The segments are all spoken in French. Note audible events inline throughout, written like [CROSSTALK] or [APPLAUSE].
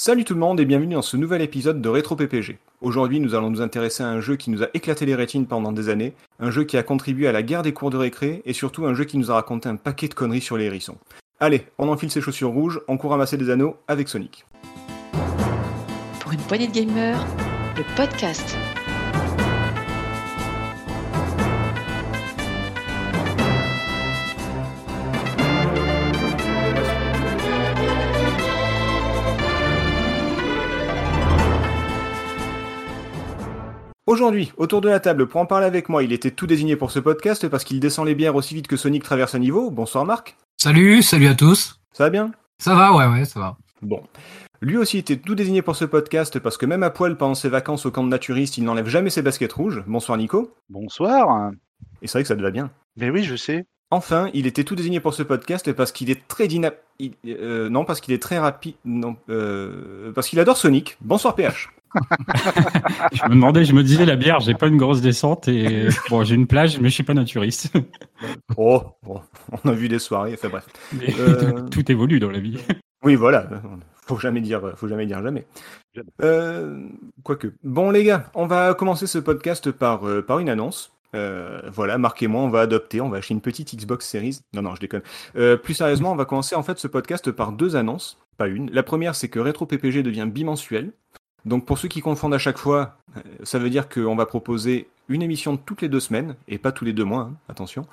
Salut tout le monde et bienvenue dans ce nouvel épisode de Rétro PPG. Aujourd'hui, nous allons nous intéresser à un jeu qui nous a éclaté les rétines pendant des années, un jeu qui a contribué à la guerre des cours de récré et surtout un jeu qui nous a raconté un paquet de conneries sur les hérissons. Allez, on enfile ses chaussures rouges, on court ramasser des anneaux avec Sonic. Pour une poignée de gamers, le podcast. Aujourd'hui, autour de la table, pour en parler avec moi, il était tout désigné pour ce podcast parce qu'il descend les bières aussi vite que Sonic traverse un niveau. Bonsoir Marc. Salut, salut à tous. Ça va bien? Ça va, ouais, ouais, ça va. Bon. Lui aussi était tout désigné pour ce podcast parce que même à poil pendant ses vacances au camp de naturiste, il n'enlève jamais ses baskets rouges. Bonsoir Nico. Bonsoir. Et c'est vrai que ça te va bien. Mais oui, je sais. Enfin, il était tout désigné pour ce podcast parce qu'il est très dynamique. non, parce qu'il est très rapide. Non, euh, parce qu'il adore Sonic. Bonsoir PH. [LAUGHS] je me demandais, je me disais, la bière, j'ai pas une grosse descente et [LAUGHS] bon, j'ai une plage, mais je suis pas naturiste. oh, bon, on a vu des soirées, enfin bref. Euh... Tout évolue dans la vie. Oui, voilà. Faut jamais dire, faut jamais dire jamais. Euh, quoique. Bon, les gars, on va commencer ce podcast par, euh, par une annonce. Euh, voilà, Marc et moi, on va adopter, on va acheter une petite Xbox Series. Non, non, je déconne. Euh, plus sérieusement, on va commencer en fait ce podcast par deux annonces, pas une. La première, c'est que Retro PPG devient bimensuel. Donc pour ceux qui confondent à chaque fois, ça veut dire qu'on va proposer une émission toutes les deux semaines, et pas tous les deux mois, hein, attention.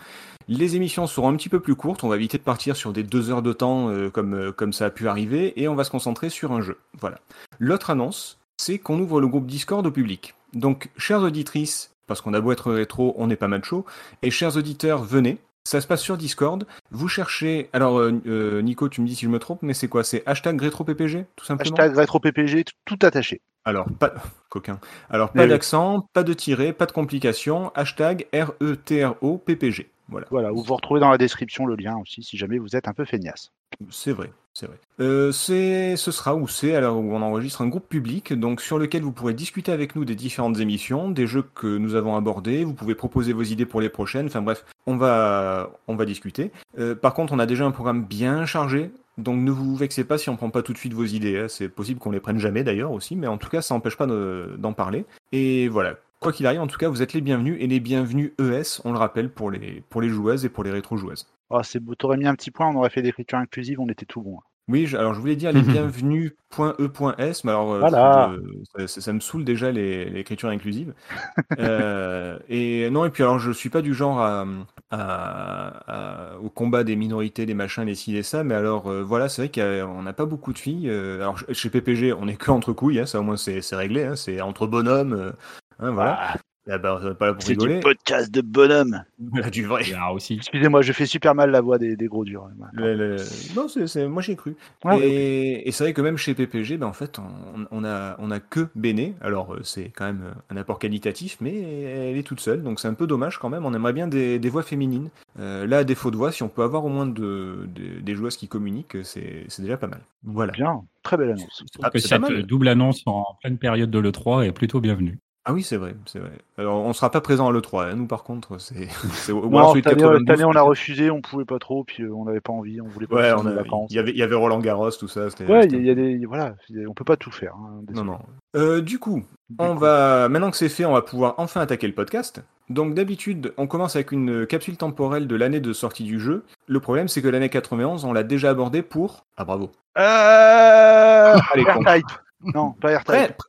Les émissions seront un petit peu plus courtes, on va éviter de partir sur des deux heures de temps euh, comme, euh, comme ça a pu arriver, et on va se concentrer sur un jeu. Voilà. L'autre annonce, c'est qu'on ouvre le groupe Discord au public. Donc, chères auditrices, parce qu'on a beau être rétro, on n'est pas macho, et chers auditeurs, venez, ça se passe sur Discord. Vous cherchez. Alors, euh, Nico, tu me dis si je me trompe, mais c'est quoi? C'est hashtag RétroPPG, tout simplement? Hashtag RétroPPG, tout attaché. Alors, pas. [LAUGHS] Coquin. Alors, pas d'accent, pas de tiret, pas de complications. Hashtag R-E-T-R-O-P-P-G. Voilà. Voilà, vous vous retrouvez dans la description le lien aussi, si jamais vous êtes un peu feignasse. C'est vrai, c'est vrai. Euh, ce sera où c'est alors où on enregistre un groupe public, donc sur lequel vous pourrez discuter avec nous des différentes émissions, des jeux que nous avons abordés. Vous pouvez proposer vos idées pour les prochaines. Enfin bref, on va on va discuter. Euh, par contre, on a déjà un programme bien chargé. Donc ne vous vexez pas si on prend pas tout de suite vos idées. Hein. C'est possible qu'on les prenne jamais d'ailleurs aussi, mais en tout cas ça n'empêche pas d'en parler. Et voilà. Quoi qu'il arrive, en tout cas, vous êtes les bienvenus et les bienvenus ES, on le rappelle pour les pour les joueuses et pour les rétro-joueuses. Oh, c'est beau, t'aurais mis un petit point, on aurait fait l'écriture inclusive, on était tout bon. Oui, je, alors je voulais dire les [LAUGHS] bienvenus.e.s, mais alors voilà. euh, ça, ça, me saoule déjà l'écriture inclusive. [LAUGHS] euh, et non, et puis alors je suis pas du genre à, à, à, au combat des minorités, des machins, les ci, les ça, mais alors euh, voilà, c'est vrai qu'on n'a pas beaucoup de filles. Euh, alors chez PPG, on est que entre couilles, hein, ça au moins c'est réglé, hein, c'est entre bonhommes. Hein, voilà. Ah. Bah, pas là pour C'est rigoler. du podcast de bonhomme. Voilà, [LAUGHS] du vrai. Ah, aussi. Excusez-moi, je fais super mal la voix des, des gros durs. Le- le- Non, c'est, c'est- moi j'y ai cru. Ah, et ouais, et c'est vrai que même chez PPG, ben, en fait, on, on a, on a que Béné. Alors euh, c'est quand même un apport qualitatif, mais elle est toute seule, donc c'est un peu dommage quand même. On aimerait bien des, des voix féminines. Euh, là, à défaut de voix, si on peut avoir au moins de, de- des joueuses qui communiquent, c'est, c'est déjà pas mal. Voilà. Bien, très belle annonce. Ah, que cette double annonce en pleine période de l'E3 est plutôt bienvenue. Ah oui, c'est vrai, c'est vrai. Alors on sera pas présent à l'E3, hein. nous par contre, c'est, [LAUGHS] cette, année, cette 92. année, on a refusé, on pouvait pas trop, puis euh, on n'avait pas envie, on voulait pas Ouais, faire on a, il y avait, il y avait Roland Garros, tout ça. C'était, Ouais, il y, y a des. Voilà, on peut pas tout faire. hein, Non, non. Euh, du coup, Du on coup. va maintenant que c'est fait, on va pouvoir enfin attaquer le podcast. Donc d'habitude, on commence avec une capsule temporelle de l'année de sortie du jeu. Le problème, c'est que l'année 91, on l'a déjà abordé pour. Ah bravo. Euh... Allez. Non, pas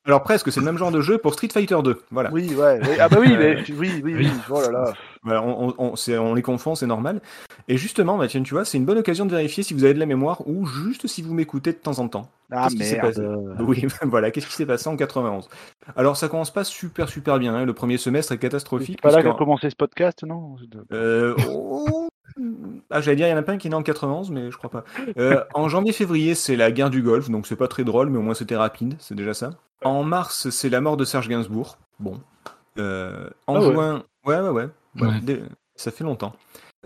Alors presque, c'est le même genre de jeu pour Street Fighter 2. Voilà. Oui, ouais, ouais. Ah bah oui, mais [LAUGHS] oui, oui, oui. Oh là là. Voilà, on, les confond, c'est normal. Et justement, tiens, tu vois, c'est une bonne occasion de vérifier si vous avez de la mémoire ou juste si vous m'écoutez de temps en temps. Ah Qu'est-ce qui s'est passé? Oui, [LAUGHS] voilà, qu'est-ce qui s'est passé en 91 Alors ça commence pas super super bien, hein. le premier semestre est catastrophique. C'est pas là qu'a commencé ce podcast, non? Euh, oh, Ah, j'allais dire, il y en a pas un qui est né en 91, mais je crois pas. Euh, en janvier-février, c'est la guerre du Golfe, donc c'est pas très drôle, mais au moins c'était rapide, c'est déjà ça. En mars, c'est la mort de Serge Gainsbourg. Bon. Euh, en Ah juin, ouais, ouais, ouais, ouais, Ouais. ça fait longtemps.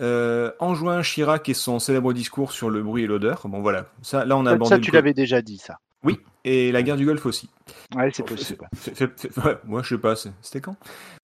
Euh, en juin, Chirac et son célèbre discours sur le bruit et l'odeur. Bon, voilà. Ça, là, on a Ça, abordé. ça, le tu l'avais déjà dit, ça. Oui, et la guerre du Golfe aussi. Ouais, c'est possible. Ouais, moi, je sais pas, c'est- c'était quand?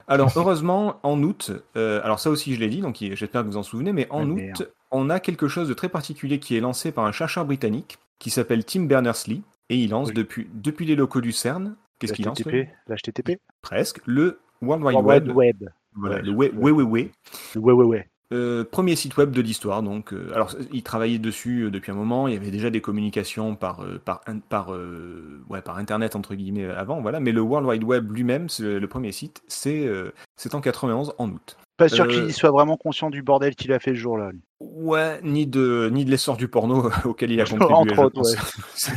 Alors, [LAUGHS] heureusement, en août, euh, alors ça aussi, je l'ai dit, donc j'espère que vous en souvenez, mais en Ah, août, merde. on a quelque chose de très particulier qui est lancé par un chercheur britannique qui s'appelle Tim Berners-Lee et il lance Oui. depuis, depuis les locaux du CERN. Qu'est-ce qu'il lance L'HTTP L'HTTP Presque. Le World Wide World Web. Web. Voilà, le ouais, ouais, ouais, ouais. Ouais, ouais, ouais. Euh, premier site web de l'histoire. Donc, euh, alors, il travaillait dessus euh, depuis un moment. Il y avait déjà des communications par euh, par in- par euh, ouais par internet entre guillemets euh, avant, voilà. Mais le World Wide Web lui-même, le premier site, c'est euh, c'est en 91 en août. Pas sûr Euh, qu'il soit vraiment conscient du bordel qu'il a fait ce jour-là. lui. Ouais, ni de ni de l'essor du porno auquel il a [LAUGHS] contribué. Entre autres.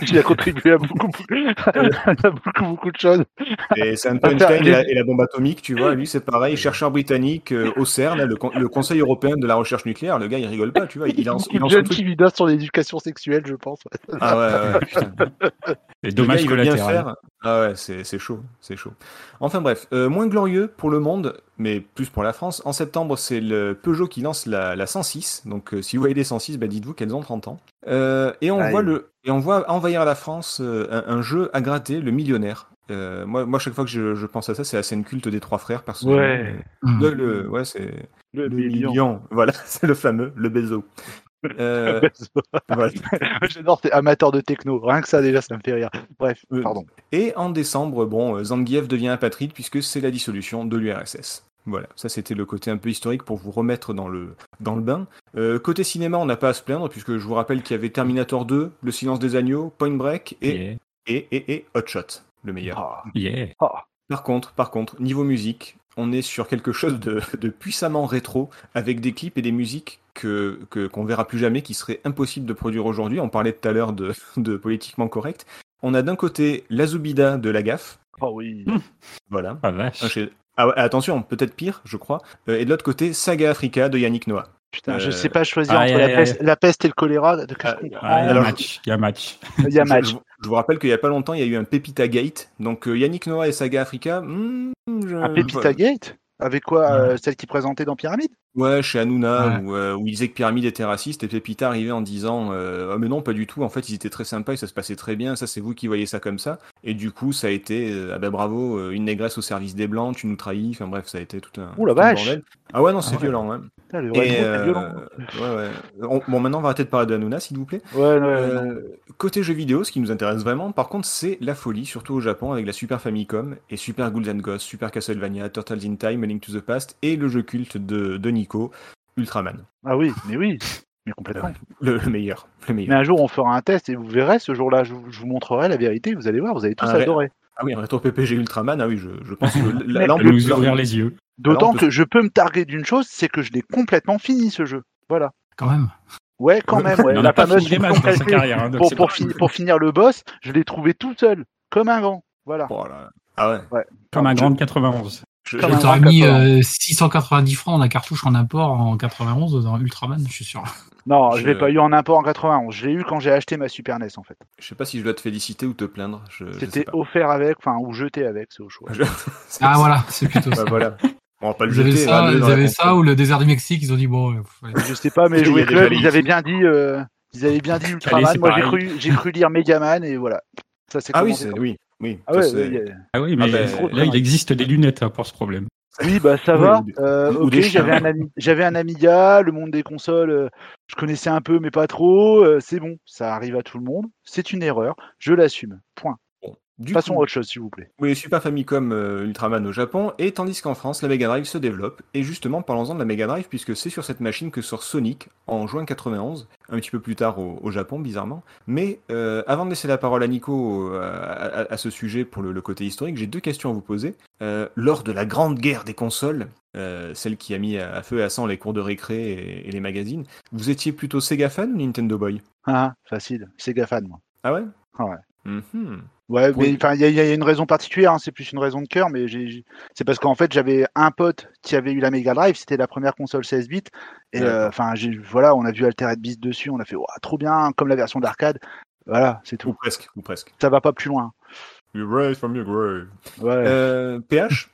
Il a contribué à beaucoup, beaucoup, [LAUGHS] à beaucoup, beaucoup de choses. Et c'est Einstein et la, et la bombe atomique, tu vois. Lui, c'est pareil, chercheur britannique euh, au CERN, le, le Conseil européen de la recherche nucléaire. Le gars, il rigole pas, tu vois. Il lance, il [LAUGHS] lance un jeune truc. qui lui donne son éducation sexuelle, je pense. Ah ouais, ouais, putain. Et dommage gars, il veut bien faire. Ah ouais, c'est c'est chaud, c'est chaud. Enfin bref, euh, moins glorieux pour le monde, mais plus pour la France. En septembre, c'est le Peugeot qui lance la, la 106. Donc euh, si vous voyez les 106, bah, dites-vous qu'elles ont 30 ans. Euh, et on Aïe. voit le et on voit envahir la France euh, un, un jeu à gratter, le millionnaire. Euh, moi, moi, chaque fois que je, je pense à ça, c'est la scène culte des trois frères, personnellement. Ouais. Hmm. Le, le- ouais, c'est Le, le million. million. Voilà, [LAUGHS] c'est le fameux, le Bezo. [LAUGHS] Euh, voilà. [LAUGHS] J'adore, t'es amateur de techno. Rien que ça, déjà, ça me fait rire. Bref, pardon. Et en décembre, bon, Zanguiev devient apatride puisque c'est la dissolution de l'URSS. Voilà, ça c'était le côté un peu historique pour vous remettre dans le, dans le bain. Euh, côté cinéma, on n'a pas à se plaindre puisque je vous rappelle qu'il y avait Terminator 2, Le Silence des Agneaux, Point Break et, Yeah. et, et, et Hot Shot, le meilleur. Ah, Yeah. ah. Par contre, par contre, niveau musique, on est sur quelque chose de, de puissamment rétro, avec des clips et des musiques que que- qu'on verra plus jamais, qui serait impossible de produire aujourd'hui. On parlait tout à l'heure de, de politiquement correct. On a d'un côté la Zubida de la gaffe, Oh oui. voilà. Ah vache. Un chez- Ah attention, peut-être pire, je crois. Euh, et de l'autre côté, Saga Africa de Yannick Noah. Putain, je Euh, sais pas choisir entre la, peste, la peste et le choléra. De- qu'est-ce Ah, ah, Ah, il y a alors, match. Il y a match. [LAUGHS] Il y a Je- match. Je, je vous rappelle qu'il y a pas longtemps, il y a eu un Pepita Gate. Donc euh, Yannick Noah et Saga Africa. hmm, je- Un Pépita Gate Avec quoi euh, Celle qui présentait dans Pyramide? Ouais, chez Hanouna, Ouais. où, euh, où il disait que Pyramide était raciste, et Pépita arrivait en disant euh, Ah, mais non, pas du tout, en fait, ils étaient très sympas et ça se passait très bien, ça c'est vous qui voyez ça comme ça. Et du coup, ça a été euh, Ah ben bravo, euh, une négresse au service des Blancs, tu nous trahis, enfin bref, ça a été tout un. Ouh la vache. bordel. Ah ouais, non, c'est Ah violent. Putain, le vrai Et, mot, c'est violent. ouais, ouais. On- bon, maintenant, on va arrêter de parler de Hanouna, s'il vous plaît. Ouais, ouais, non. Côté jeux vidéo, ce qui nous intéresse vraiment, par contre, c'est la folie, surtout au Japon, avec la Super Famicom et Super Ghouls and Ghosts, Super Castlevania, Turtles in Time, A Link to the Past et le jeu culte de, de Nico, Ultraman. Ah oui, mais oui. Mais complètement. Le, le meilleur, le meilleur. Mais un jour, on fera un test et vous verrez, ce jour-là, je, vous- je vous montrerai la vérité. Vous allez voir, vous allez tous Ah, adorer. Ah oui, un rétro PPG Ultraman, ah oui, je, je pense que là, Mais- là, on Ça peut- nous ouvrir les yeux. D'autant que je peux me targuer d'une chose, c'est que je l'ai complètement fini ce jeu. Voilà. Quand même. Ouais, quand même. Ouais. Il en La fameuse fini des matchs [LAUGHS] fonction dans sa calcul carrière. hein, donc pour, finir le boss, je l'ai trouvé tout seul, comme un grand. Voilà. Oh. Ah ouais. Comme un grand de 91. Je, je- T'aurais mis 80. euh, 690 francs en la cartouche en import en 91 dans Ultraman, je suis sûr. Non, je Je- l'ai pas eu en import en 91. Je l'ai eu quand j'ai acheté ma Super NES en fait. je sais pas si je dois te féliciter ou te plaindre. C'était offert avec, enfin, ou jeté avec, c'est au choix. Ah [LAUGHS] voilà, c'est plutôt Bah, ça. voilà. On va pas le Ils avaient jeter. ça, va-le ils avaient ça ou le désert du Mexique, ils ont dit bon. euh, Je sais pas, mais Club, ils avaient bien dit, euh, ils avaient bien dit Ultraman. Moi, j'ai cru, j'ai cru lire Megaman et voilà. Ça c'est Ah oui, oui, oui. Ah ça, ouais, ouais, Ah oui, mais Ah ben, là, il existe des lunettes hein, pour ce problème. Oui, bah ça va. Euh, ok, j'avais un, Ami- j'avais un Amiga, le monde des consoles, euh, je connaissais un peu, mais pas trop. euh, c'est bon, ça arrive à tout le monde. C'est une erreur, je l'assume. Point. Du Passons à coup, autre chose, s'il vous plaît. Oui, Super Famicom euh, Ultraman au Japon, et tandis qu'en France, la Mega Drive se développe. Et justement, parlons-en de la Mega Drive, puisque c'est sur cette machine que sort Sonic en juin 91, un petit peu plus tard au, au Japon, bizarrement. Mais euh, avant de laisser la parole à Nico euh, à, à- à ce sujet pour le, le côté historique, j'ai deux questions à vous poser. Euh, lors de la grande guerre des consoles, celle qui a mis à, à feu et à sang les cours de récré et, et les magazines, vous étiez plutôt Sega fan ou Nintendo Boy? Ah, facile, Sega fan, moi. Ah ouais? Ah ouais. Mhm. Ouais, Pour- mais enfin, il y, a- il y a une raison particulière, hein, c'est plus une raison de cœur, mais c'est parce qu'en fait, j'avais un pote qui avait eu la Mega Drive, c'était la première console 16 bits, et euh, enfin, voilà, on a vu Altered Beast dessus, on a fait, trop bien, comme la version d'arcade. Voilà, c'est Ou tout. presque, ou presque. Ça va pas plus loin. You rise from your grave. Ouais. Euh, PH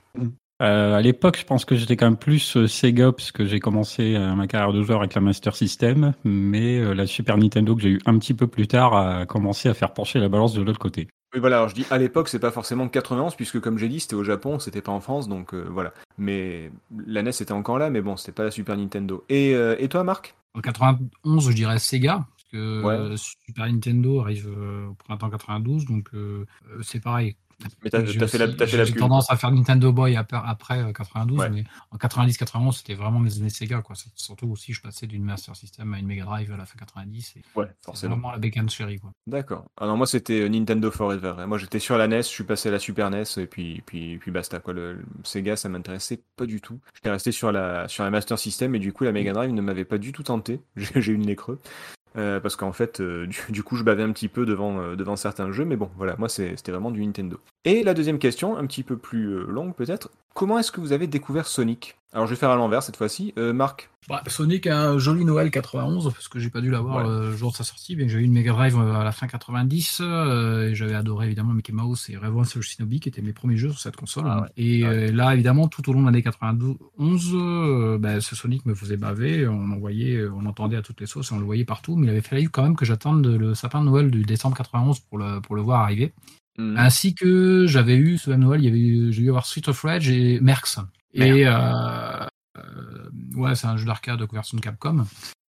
Euh, à l'époque, je pense que j'étais quand même plus euh, Sega parce que j'ai commencé euh, ma carrière de joueur avec la Master System, mais euh, la Super Nintendo que j'ai eu un petit peu plus tard a commencé à faire pencher la balance de l'autre côté. Oui, voilà, alors je dis à l'époque, c'est pas forcément 91, puisque comme j'ai dit, c'était au Japon, c'était pas en France, donc euh, voilà. Mais la NES était encore là, mais bon, c'était pas la Super Nintendo. Et, euh, et toi, Marc? En 91, je dirais Sega, parce que Ouais. Super Nintendo arrive au printemps 92, donc euh, c'est pareil. Mais t'as J'ai t'as fait la, aussi- t'as fait la j'ai pub. tendance à faire Nintendo Boy après, après euh, 92, Ouais. mais en 90-91, c'était vraiment mes années Sega. Quoi. Surtout aussi, je passais d'une Master System à une Mega Drive à la fin 90. et Ouais, C'est forcément. vraiment la bécane chérie. Quoi. D'accord. Ah non, moi c'était euh, Nintendo Forever. Et Moi j'étais sur la NES, je suis passé à la Super NES et puis puis puis basta quoi. Le, le Sega ça m'intéressait pas du tout. J'étais resté sur la sur la Master System et du coup la Mega Drive ne m'avait pas du tout tenté. [LAUGHS] J'ai j'ai eu le nez creux. Euh, parce qu'en fait, euh, du, coup, je bavais un petit peu devant, euh, devant certains jeux, mais bon, voilà, moi, c'était vraiment du Nintendo. Et la deuxième question, un petit peu plus longue peut-être, comment est-ce que vous avez découvert Sonic? Alors, je vais faire à l'envers cette fois-ci. Marc Bah, Sonic a un joli Noël 91 parce que j'ai pas dû l'avoir Ouais. le jour de sa sortie, bien que j'ai eu une Mega Drive euh, à la fin 90 euh, et j'avais adoré évidemment Mickey Mouse et of Shinobi qui étaient mes premiers jeux sur cette console. Ah ouais. Et Ouais. euh, là évidemment tout au long de l'année 91, euh, bah, ce Sonic me faisait baver, on en voyait, euh, on entendait à toutes les sauces, et on le voyait partout, mais il avait fallu quand même que j'attende le sapin de Noël du décembre 91 pour le pour le voir arriver. Hmm. Ainsi que j'avais eu ce même Noël, il y avait eu- j'ai eu avoir Street of Rage et Merx. Et euh, euh, ouais, c'est un jeu d'arcade de version de Capcom.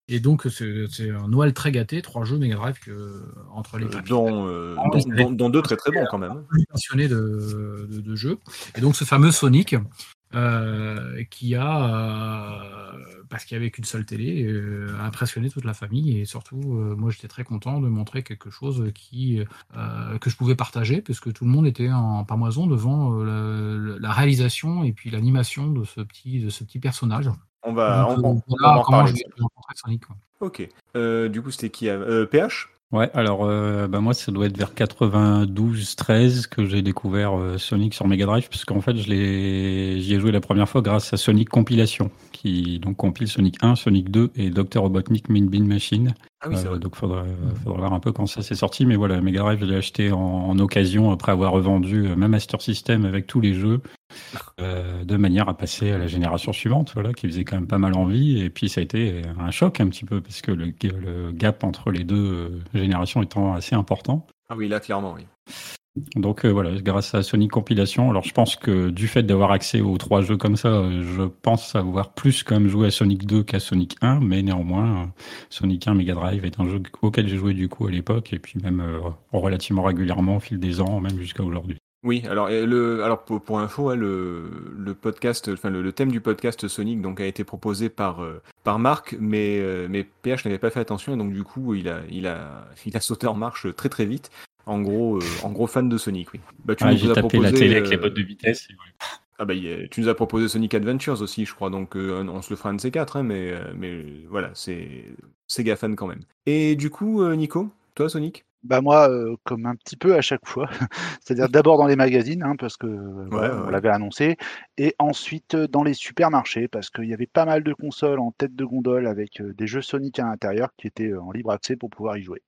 Et donc c'est un Noël très gâté, trois jeux Mega Drive que, entre les Euh, dont, euh, dont, oui, dont- dont deux très très bons quand même. passionné de, de, de jeux. Et donc ce fameux Sonic euh, qui a, euh, parce qu'il n'y avait qu'une seule télé, euh, a impressionné toute la famille. Et surtout, euh, moi j'étais très content de montrer quelque chose qui, euh, que je pouvais partager, puisque tout le monde était en pamoison devant euh, la, la réalisation et puis l'animation de ce petit, de ce petit personnage. On va, Donc, on, on- euh, on va en Sonic. quoi. Ok. Euh, du coup, c'était qui euh, PH Ouais, alors euh, bah moi ça doit être vers 92-13 que j'ai découvert euh, Sonic sur Mega Drive, parce qu'en fait je l'ai, j'y ai joué la première fois grâce à Sonic Compilation, qui donc compile Sonic 1, Sonic 2 et Dr Robotnik Min Bean Machine. Ah oui, Euh, donc faudra, faudra voir un peu quand ça s'est sorti, mais voilà, Mega Drive je l'ai acheté en, en occasion après avoir revendu euh, ma Master System avec tous les jeux, euh, de manière à passer à la génération suivante, voilà, qui faisait quand même pas mal envie, et puis ça a été un choc un petit peu, parce que le, le gap entre les deux euh, générations étant assez important. Ah oui, là, clairement, oui. Donc euh, voilà, grâce à Sonic Compilation, alors je pense que du fait d'avoir accès aux trois jeux comme ça, euh, je pense avoir plus quand même joué à Sonic 2 qu'à Sonic 1, mais néanmoins, euh, Sonic 1 Mega Drive est un jeu auquel j'ai joué du coup à l'époque, et puis même relativement régulièrement au fil des ans, même jusqu'à aujourd'hui. Oui, alors, le, alors pour, pour info, hein, le, le podcast, enfin le, thème du podcast Sonic donc a été proposé par par Marc, mais mais PH n'avait pas fait attention et donc du coup il a il a [LAUGHS] il a sauté en marche très très vite. En gros, euh, en gros fan de Sonic, oui. Bah, tu Ah, nous j'ai as tapé la proposé, télé avec les bottes de vitesse. et voilà. Ah bah, tu nous as proposé Sonic Adventures aussi, je crois, donc euh, on se le fera un de ces quatre, hein, mais, euh, mais voilà, c'est Sega fan quand même. Et du coup, euh, Nico, toi Sonic? Bah moi, euh, comme un petit peu à chaque fois, [LAUGHS] c'est-à-dire d'abord dans les magazines, hein, parce que euh, ouais, on ouais. l'avait annoncé, et ensuite dans les supermarchés, parce qu'il y avait pas mal de consoles en tête de gondole avec euh, des jeux Sonic à l'intérieur qui étaient euh, en libre accès pour pouvoir y jouer.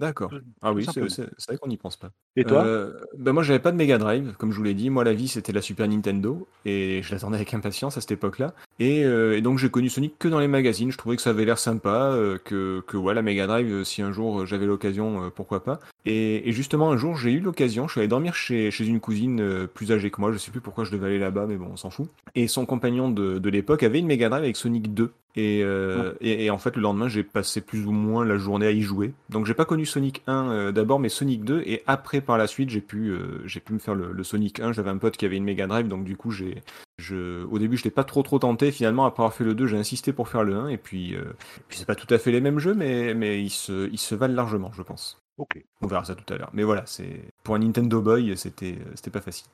D'accord. Ah tout oui, c'est simplement. c'est- c'est vrai qu'on n'y pense pas. Et toi? Euh, ben moi, j'avais pas de Mega Drive, comme je vous l'ai dit. Moi, la vie, c'était la Super Nintendo, et je l'attendais avec impatience à cette époque-là. Et, euh, et donc, j'ai connu Sonic que dans les magazines. Je trouvais que ça avait l'air sympa, euh, que, que ouais, la Mega Drive, euh, si un jour euh, j'avais l'occasion, euh, pourquoi pas. Et, et justement, un jour, j'ai eu l'occasion. Je suis allé dormir chez, chez une cousine euh, plus âgée que moi. Je sais plus pourquoi je devais aller là-bas, mais bon, on s'en fout. Et son compagnon de, de l'époque avait une Mega Drive avec Sonic 2. Et, euh, et, et en fait, le lendemain, j'ai passé plus ou moins la journée à y jouer. Donc, j'ai pas connu Sonic 1 euh, d'abord, mais Sonic 2. Et après, par la suite, j'ai pu, euh, j'ai pu me faire le, le Sonic 1. J'avais un pote qui avait une Mega Drive, donc du coup, j'ai, je, au début, je n'étais pas trop trop tenté. Finalement, après avoir fait le 2, j'ai insisté pour faire le 1. Et puis, euh, puis c'est pas tout à fait les mêmes jeux, mais, mais ils, se, ils se valent largement, je pense. Ok. On verra ça tout à l'heure. Mais voilà, c'est pour un Nintendo Boy, c'était, euh, c'était pas facile.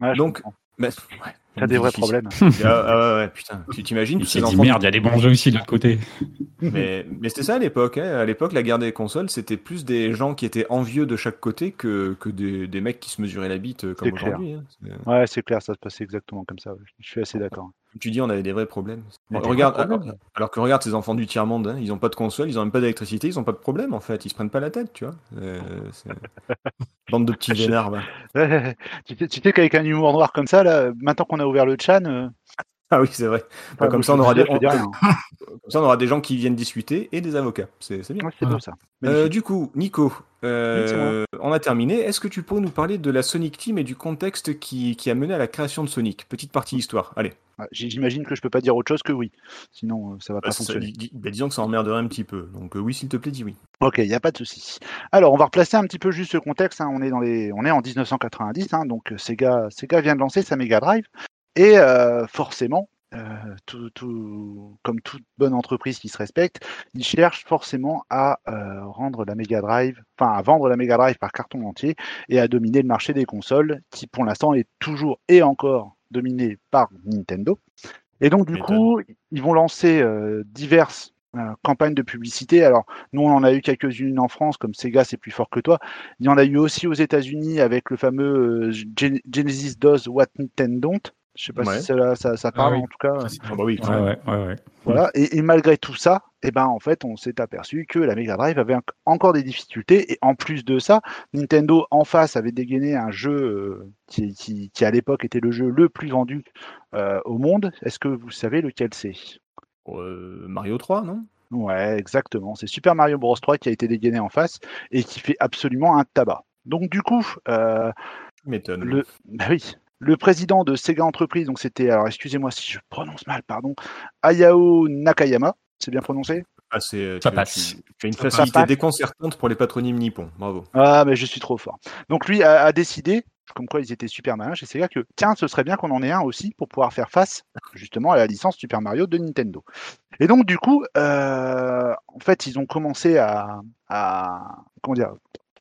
Ouais, Donc. Mais, ouais, T'as des vrais difficile. problèmes. [LAUGHS] Ah, ah ouais, putain, tu t'imagines Il tous s'est ces dit merde, il y a des bons jeux aussi de l'autre côté. [LAUGHS] Mais, mais c'était ça à l'époque. Hein. À l'époque, la guerre des consoles, c'était plus des gens qui étaient envieux de chaque côté que, que des, des mecs qui se mesuraient la bite euh, comme aujourd'hui. hein. C'est- Ouais, c'est clair, ça se passait exactement comme ça. ouais. Je suis assez d'accord. Comme tu dis, on avait des vrais problèmes. Des regarde, problèmes. alors, alors que regarde ces enfants du tiers-monde, hein, ils n'ont pas de console, ils n'ont même pas d'électricité, ils n'ont pas de problème en fait. Ils se prennent pas la tête, tu vois. Euh, Bande de petits [LAUGHS] vénards. tu sais, qu'avec un humour noir comme ça, là, maintenant qu'on a ouvert le chan, euh, [LAUGHS] Ah oui, c'est vrai. enfin, comme ça, on aura des, [LAUGHS] comme ça, on aura des gens qui viennent discuter et des avocats. C'est bien. Ouais, c'est beau ça. Euh, du coup, Nico, euh, on a terminé. Est-ce que tu pourrais nous parler de la Sonic Team et du contexte qui, qui a mené à la création de Sonic? Petite partie histoire. Allez. Ouais, J'imagine que je peux pas dire autre chose que oui. Sinon, euh, ça va Bah, pas ça- fonctionner. dis- bah, disons que ça emmerderait un petit peu. Donc euh, oui, s'il te plaît, dis oui. Ok, il n'y a pas de souci. Alors, on va replacer un petit peu juste ce contexte. hein. On, est dans les... on est en 1990, hein, donc euh, Sega, Sega vient de lancer sa Mega Drive. Et euh, forcément, euh, tout, tout- comme toute bonne entreprise qui se respecte, ils cherchent forcément à euh, rendre la Mega Drive, enfin à vendre la Mega Drive par carton entier et à dominer le marché des consoles, qui pour l'instant est toujours et encore dominé par Nintendo. Et donc, du coup, ils vont lancer euh, diverses euh, campagnes de publicité. Alors, nous, on en a eu quelques-unes en France, comme Sega, c'est plus fort que toi. Il y en a eu aussi aux États-Unis avec le fameux euh, Gen- Genesis Does What Nintendo Don't. Je sais pas Ouais. si cela, ça, ça parle oui. en tout cas. Ah bah oui, Ouais, ouais, ouais, ouais. Voilà. Et, et malgré tout ça, eh ben, en fait, on s'est aperçu que la Mega Drive avait en- encore des difficultés. Et en plus de ça, Nintendo en face avait dégainé un jeu euh, qui, qui- qui, à l'époque était le jeu le plus vendu euh, au monde. Est-ce que vous savez lequel c'est? Euh, Mario 3, non? Ouais, exactement. C'est Super Mario Bros 3 qui a été dégainé en face et qui fait absolument un tabac. Donc du coup, euh, le, bah oui, le président de Sega Entreprise, donc c'était, alors excusez-moi si je prononce mal, pardon, Hayao Nakayama, c'est bien prononcé? Ah, c'est, Ça tu, passe. Tu, tu as une Ça facilité passe. déconcertante pour les patronymes nippons. Bravo. Ah, mais je suis trop fort. Donc lui a, a décidé, comme quoi ils étaient super malins chez Sega, que tiens, ce serait bien qu'on en ait un aussi pour pouvoir faire face justement à la licence Super Mario de Nintendo. Et donc du coup, euh, en fait, ils ont commencé à, à comment dire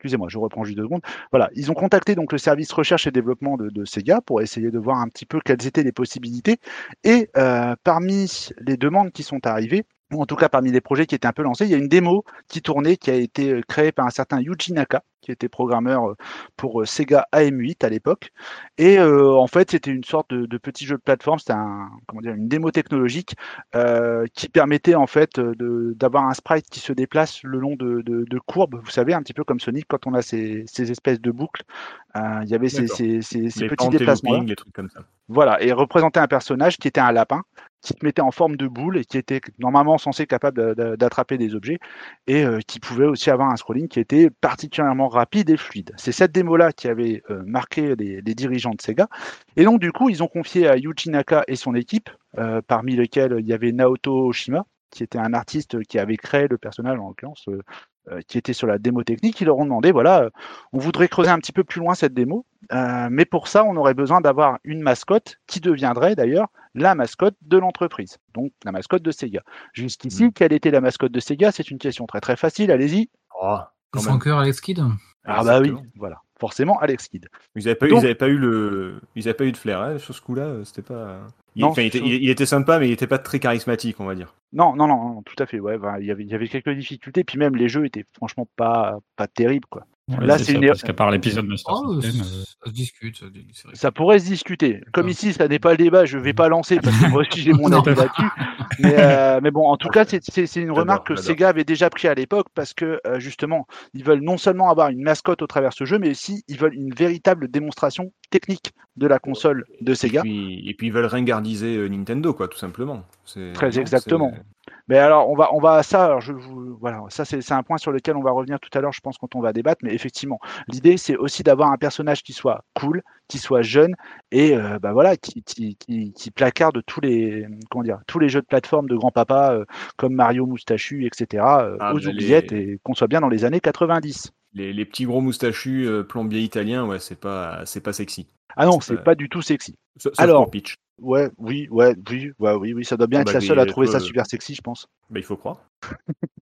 Excusez-moi, je reprends juste deux secondes. Voilà, ils ont contacté donc le service recherche et développement de, Sega pour essayer de voir un petit peu quelles étaient les possibilités. Et euh, parmi les demandes qui sont arrivées, ou en tout cas parmi les projets qui étaient un peu lancés, il y a une démo qui tournait, qui a été euh, créée par un certain Yuji Naka, qui était programmeur euh, pour euh, Sega AM8 à l'époque. Et euh, en fait, c'était une sorte de, de petit jeu de plateforme, c'était un, comment dire, une démo technologique euh, qui permettait en fait d'avoir un sprite qui se déplace le long de, de- de courbes. Vous savez, un petit peu comme Sonic quand on a ces, ces espèces de boucles. Euh, il y avait ces, petits déplacements. looping, les trucs comme ça. Voilà, et représentait un personnage qui était un lapin, qui se mettait en forme de boule et qui était normalement censé capable d'attraper des objets et euh, qui pouvait aussi avoir un scrolling qui était particulièrement rapide et fluide. C'est cette démo-là qui avait euh, marqué les, dirigeants de Sega. Et donc, du coup, ils ont confié à Yuji Naka et son équipe, euh, parmi lesquels il y avait Naoto Oshima, qui était un artiste qui avait créé le personnage, en l'occurrence, qui était sur la démo technique. Ils leur ont demandé voilà, euh, on voudrait creuser un petit peu plus loin cette démo. Euh, mais pour ça, on aurait besoin d'avoir une mascotte qui deviendrait d'ailleurs la mascotte de l'entreprise, donc la mascotte de Sega. Jusqu'ici, Mhm. quelle était la mascotte de Sega? C'est une question très très facile, allez-y. Oh. Franker Alex Kidd Ah bah oui, voilà, forcément Alex Kidd. Ils avaient pas, eu- Donc- ils avaient pas eu le, ils pas eu de flair hein, sur ce coup-là. euh, C'était pas. Il, Non, il était, sur- il- il était sympa, mais il était pas très charismatique, on va dire. Non, non, non, tout à fait, ouais, bah, il y avait, il y avait quelques difficultés, puis même les jeux étaient franchement pas, pas terribles, quoi. Là, c'est une- Parce qu'à part l'épisode Master Oh, System, ça, euh, ça se discute. ça, c'est vrai. Ça pourrait se discuter. Comme ici, ça n'est pas le débat, je vais pas lancer parce que moi aussi j'ai mon [LAUGHS] avis là-dessus. Mais, euh, mais bon, en tout cas, c'est- une remarque que. Sega avait déjà pris à l'époque parce que euh, justement, ils veulent non seulement avoir une mascotte au travers de ce jeu, mais aussi ils veulent une véritable démonstration technique de la console de Et Sega. puis, et puis ils veulent ringardiser euh, Nintendo, quoi, tout simplement. Très exactement. Mais alors, on va, on va à ça. Alors je, vous- voilà, ça c'est un point sur lequel on va revenir tout à l'heure, je pense, quand on va débattre. Mais effectivement, l'idée c'est aussi d'avoir un personnage qui soit cool, qui soit jeune et euh, bah voilà, qui, qui, qui, qui placarde tous les, comment dire, tous les jeux de plateforme de grand-papa euh, comme Mario Moustachu, etc. euh, Ah, aux les- oubliettes et qu'on soit bien dans les années 90. Les, les petits gros moustachus euh, plombiers italiens, ouais, c'est pas, c'est pas sexy. Ah non, C'est pas- du tout sexy. Sauf Alors- pour Peach. Ouais, oui, ouais, oui, ouais, oui, oui, ça doit bien Ah être bah, la seule à trouver ça super sexy, je pense. Bah, il faut croire. [LAUGHS]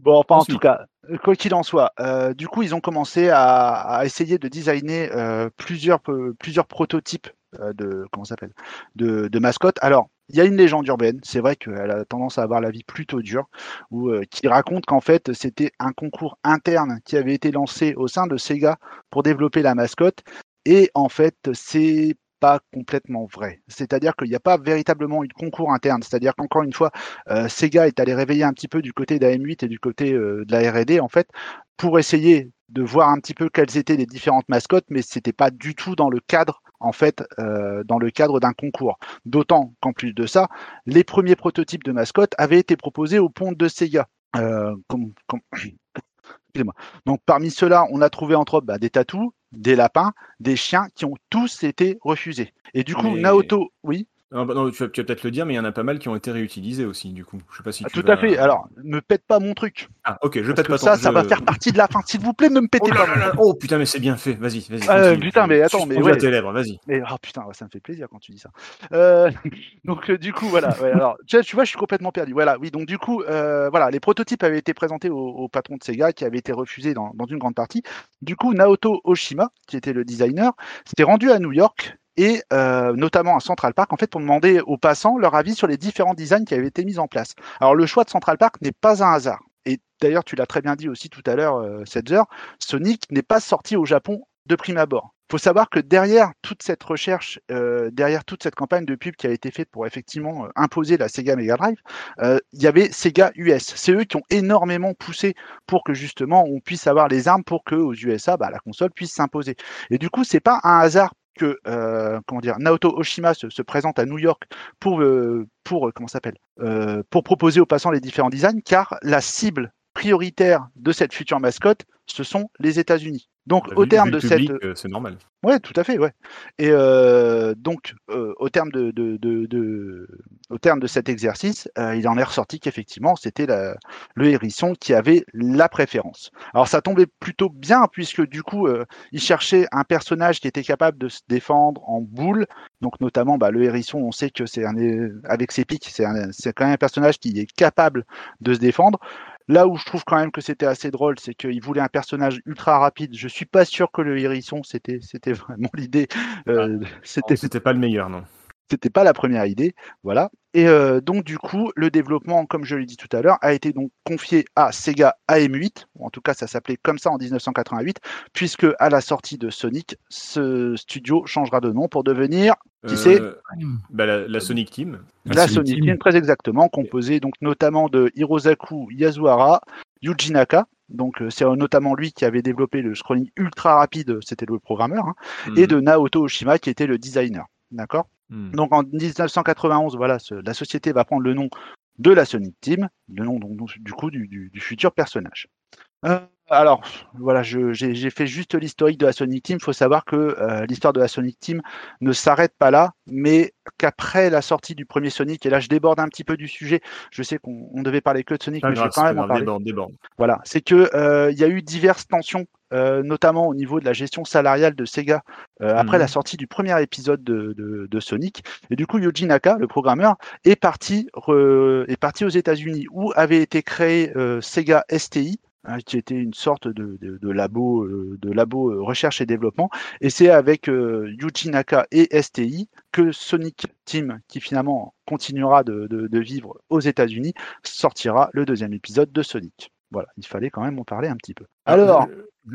Bon, enfin, en tout cas, euh, quoi qu'il en soit, euh, du coup, ils ont commencé à, à essayer de designer euh, plusieurs, plusieurs prototypes de, comment s'appelle, de, de mascottes. Alors, il y a une légende urbaine, c'est vrai qu'elle a tendance à avoir la vie plutôt dure, euh, qui raconte qu'en fait, c'était un concours interne qui avait été lancé au sein de Sega pour développer la mascotte. Et en fait, c'est pas complètement vrai. C'est-à-dire qu'il n'y a pas véritablement eu de concours interne. C'est-à-dire qu'encore une fois, euh, Sega est allé réveiller un petit peu du côté d'AM8 et du côté euh, de la R&D en fait pour essayer de voir un petit peu quelles étaient les différentes mascottes, mais c'était pas du tout dans le cadre en fait euh, dans le cadre d'un concours. D'autant qu'en plus de ça, les premiers prototypes de mascottes avaient été proposés au pont de Sega. Euh, comme. [COUGHS] Donc parmi ceux-là, on a trouvé entre autres bah, des tatous, des lapins, des chiens qui ont tous été refusés. Et du coup, Mais- Naoto, oui. Non, bah non, tu vas, peut-être le dire, mais il y en a pas mal qui ont été réutilisés aussi, du coup. Je sais pas si Ah, tu tout à fait. Alors, ne pète pas mon truc. Ah, ok, je Parce pète que pas ça, ton- ça je- va faire partie de la fin. S'il vous plaît, ne me pétez Oh, pas. là mon là là, truc. oh, putain, mais c'est bien fait. Vas-y, vas-y. Ah, continue. putain, mais attends, mais ouais. tes lèvres, vas-y. Mais oh putain, ça me fait plaisir quand tu dis ça. Euh, [LAUGHS] donc euh, du coup voilà. ouais, alors tu vois, je suis complètement perdu. Voilà. Oui. Donc du coup, euh, voilà, les prototypes avaient été présentés au, au patron de Sega, qui avait été refusé dans, dans une grande partie. Du coup, Naoto Oshima, qui était le designer, s'était rendu à New York et euh, notamment à Central Park, en fait, pour demander aux passants leur avis sur les différents designs qui avaient été mis en place. Alors le choix de Central Park n'est pas un hasard. Et d'ailleurs, tu l'as très bien dit aussi tout à l'heure, euh, Setzer, Sonic n'est pas sorti au Japon de prime abord. Il faut savoir que derrière toute cette recherche, euh, derrière toute cette campagne de pub qui a été faite pour effectivement euh, imposer la Sega Mega Drive, euh, il y avait Sega US. C'est eux qui ont énormément poussé pour que justement on puisse avoir les armes pour que aux USA, bah, la console puisse s'imposer. Et du coup, c'est pas un hasard que euh, Naoto Oshima se, se présente à New York pour euh, euh, pour proposer aux passants les différents designs, car la cible prioritaire de cette future mascotte, ce sont les États-Unis. Donc, au terme de cette, euh, C'est normal. Ouais, tout à fait, ouais. Et euh, donc, euh, au terme de, de, de, de- au terme de cet exercice, euh, il en est ressorti qu'effectivement, c'était le hérisson qui avait la préférence. Alors, ça tombait plutôt bien puisque du coup, euh, il cherchait un personnage qui était capable de se défendre en boule. Donc, notamment, bah, le hérisson, on sait que c'est un, avec ses pics, c'est quand même un personnage qui est capable de se défendre. Là où je trouve quand même que c'était assez drôle, c'est qu'il voulait un personnage ultra rapide. Je suis pas sûr que le hérisson, c'était, c'était vraiment [LAUGHS] l'idée. Euh, c'était, Non, C'était pas le meilleur, non. C'était pas la première idée, voilà. Et euh, donc du coup, le développement, comme je l'ai dit tout à l'heure, a été donc confié à Sega AM8, ou en tout cas ça s'appelait comme ça en 1988, puisque à la sortie de Sonic, ce studio changera de nom pour devenir Qui c'est bah, la, la Sonic Team. La la Sonic Sonic Team. Team, très exactement, composée donc notamment de Hirozaku Yasuhara, Yuji Naka, donc euh, c'est euh, notamment lui qui avait développé le scrolling ultra rapide, c'était le programmeur, hein, et Mhm. de Naoto Oshima qui était le designer. D'accord? Mhm. Donc en 1991, voilà, la société va prendre le nom de la Sonic Team, le nom du coup du, du- du futur personnage. Euh, alors voilà, je- j'ai fait juste l'historique de la Sonic Team. Il faut savoir que euh, l'histoire de la Sonic Team ne s'arrête pas là, mais qu'après la sortie du premier Sonic, et là je déborde un petit peu du sujet, je sais qu'on on devait parler que de Sonic, mais je vais quand même en parler. déborde, déborde. Voilà, c'est que euh, il y a eu diverses tensions, euh, notamment au niveau de la gestion salariale de Sega euh, après Mhm. la sortie du premier épisode de, de- de Sonic. Et du coup, Yoji Naka, le programmeur, est parti, re- est parti aux États-Unis où avait été créé euh, Sega STI. Hein, qui était une sorte de, de- de labo, euh, de labo euh, recherche et développement. Et c'est avec euh, Yuji Naka et STI que Sonic Team, qui finalement continuera de, de- de vivre aux États-Unis, sortira le deuxième épisode de Sonic. Voilà, il fallait quand même en parler un petit peu. Alors,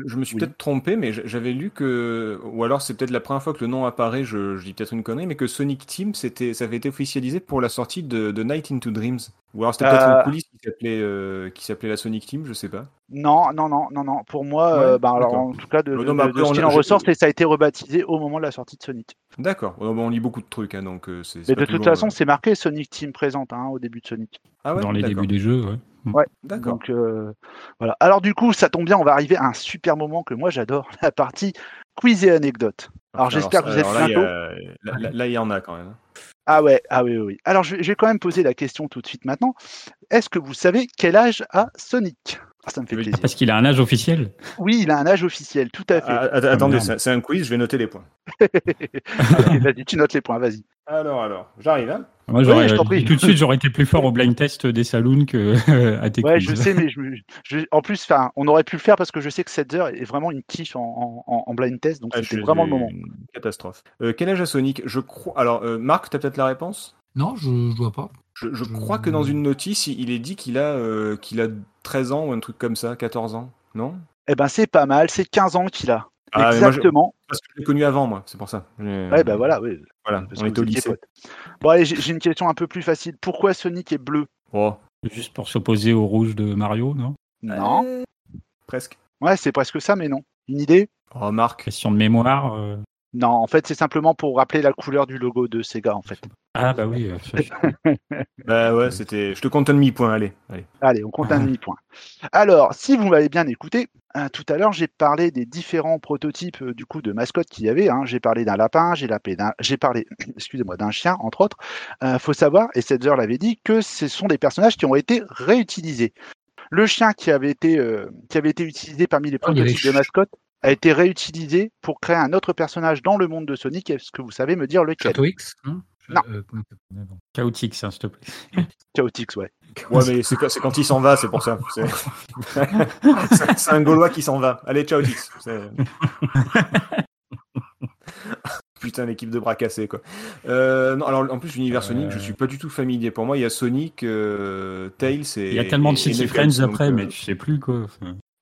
je, me suis Oui. peut-être trompé, mais j'avais lu que, ou alors c'est peut-être la première fois que le nom apparaît, je, je dis peut-être une connerie, mais que Sonic Team, c'était, ça avait été officialisé pour la sortie de, de Night into Dreams. Ou alors c'était peut-être Euh. une coulisse qui s'appelait, euh, qui s'appelait la Sonic Team, je sais pas. non, non, non, non, non. Pour moi, Ouais, euh, bah, alors en tout cas, de, Non, de- ce qu'il en ressort, c'est ça a été rebaptisé au moment de la sortie de Sonic. D'accord. Oh, bon, on lit beaucoup de trucs, hein, donc euh, c'est. Mais pas de toute façon, euh, c'est marqué Sonic Team présente hein, au début de Sonic. ah ouais, dans les débuts des jeux, ouais. D'accord. Donc euh, voilà. Alors du coup, ça tombe bien, on va arriver à un super moment que moi j'adore, [LAUGHS] la partie quiz et anecdote. Alors, j'espère que vous êtes là, il a- là, il y en a quand même. hein. Ah ouais, ah oui, oui, oui. Alors je, vais- je vais quand même poser la question tout de suite maintenant. Est-ce que vous savez quel âge a Sonic? Ah, Ça me fait Oui, plaisir. Parce qu'il a un âge officiel. Oui, il a un âge officiel, tout à fait. Ah, att- attendez, c'est un quiz, je vais noter les points. [LAUGHS] Vas-y, tu notes les points, vas-y. Alors, alors, j'arrive. Hein Moi, j'aurais, je t'en prie. tout de suite, j'aurais été plus fort au blind test des saloons que à tes Ouais, quiz. je sais, mais je, me- je- en plus, on aurait pu le faire parce que je sais que 7 heures est vraiment une quiche en, en- en blind test, donc Ah, c'était vraiment le moment. Une catastrophe. Euh, quel âge a Sonic? Je crois. Alors, euh, Marc, t'as peut-être la réponse? Non, je, je vois pas. Je, crois que dans une notice, il est dit qu'il a, euh, qu'il a 13 ans ou un truc comme ça, 14 ans, non? Eh ben, c'est pas mal, c'est 15 ans qu'il a. Ah, mais moi, je- Exactement. Parce que je l'ai connu avant, moi, c'est pour ça. Ouais, bah voilà, oui. Voilà, on au lycée. Bon, allez, j'ai une question un peu plus facile. Pourquoi Sonic est bleu? Oh, Juste pour s'opposer au rouge de Mario, non? Non. Euh, Presque. Ouais, c'est presque ça, mais non. Une idée? Oh, Marc. Question de mémoire. euh, Non, en fait, c'est simplement pour rappeler la couleur du logo de Sega, en fait. Ah bah oui. euh, [LAUGHS] Bah ouais, c'était. Je te compte un demi-point, allez. allez. Allez, on compte un [LAUGHS] demi-point. Alors, si vous m'avez bien écouté, euh, tout à l'heure, j'ai parlé des différents prototypes euh, du coup de mascottes qu'il y avait. hein. J'ai parlé d'un lapin, j'ai parlé, [COUGHS] excusez-moi, d'un chien, entre autres. Euh, faut savoir, et Setzer l'avait dit, que ce sont des personnages qui ont été réutilisés. Le chien qui avait été, euh, qui avait été utilisé parmi les Oh, prototypes de mascottes a été réutilisé pour créer un autre personnage dans le monde de Sonic. Est-ce que vous savez me dire lequel? Château X. Non. Euh, Chaotix, hein, s'il te plaît. Chaotix, ouais. Ouais, mais c'est quand, c'est quand il s'en va, c'est pour ça. [LAUGHS] C'est c'est- c'est un Gaulois qui s'en va. Allez. C'est- [LAUGHS] Putain, l'équipe de bras cassés, quoi. Euh, non, alors, en plus, l'univers Sonic, je Euh. suis pas du tout familier. Pour moi, il y a Sonic, euh, Tails et. Il y a tellement de et- et Six Friends donc, après, euh, mais tu sais plus quoi.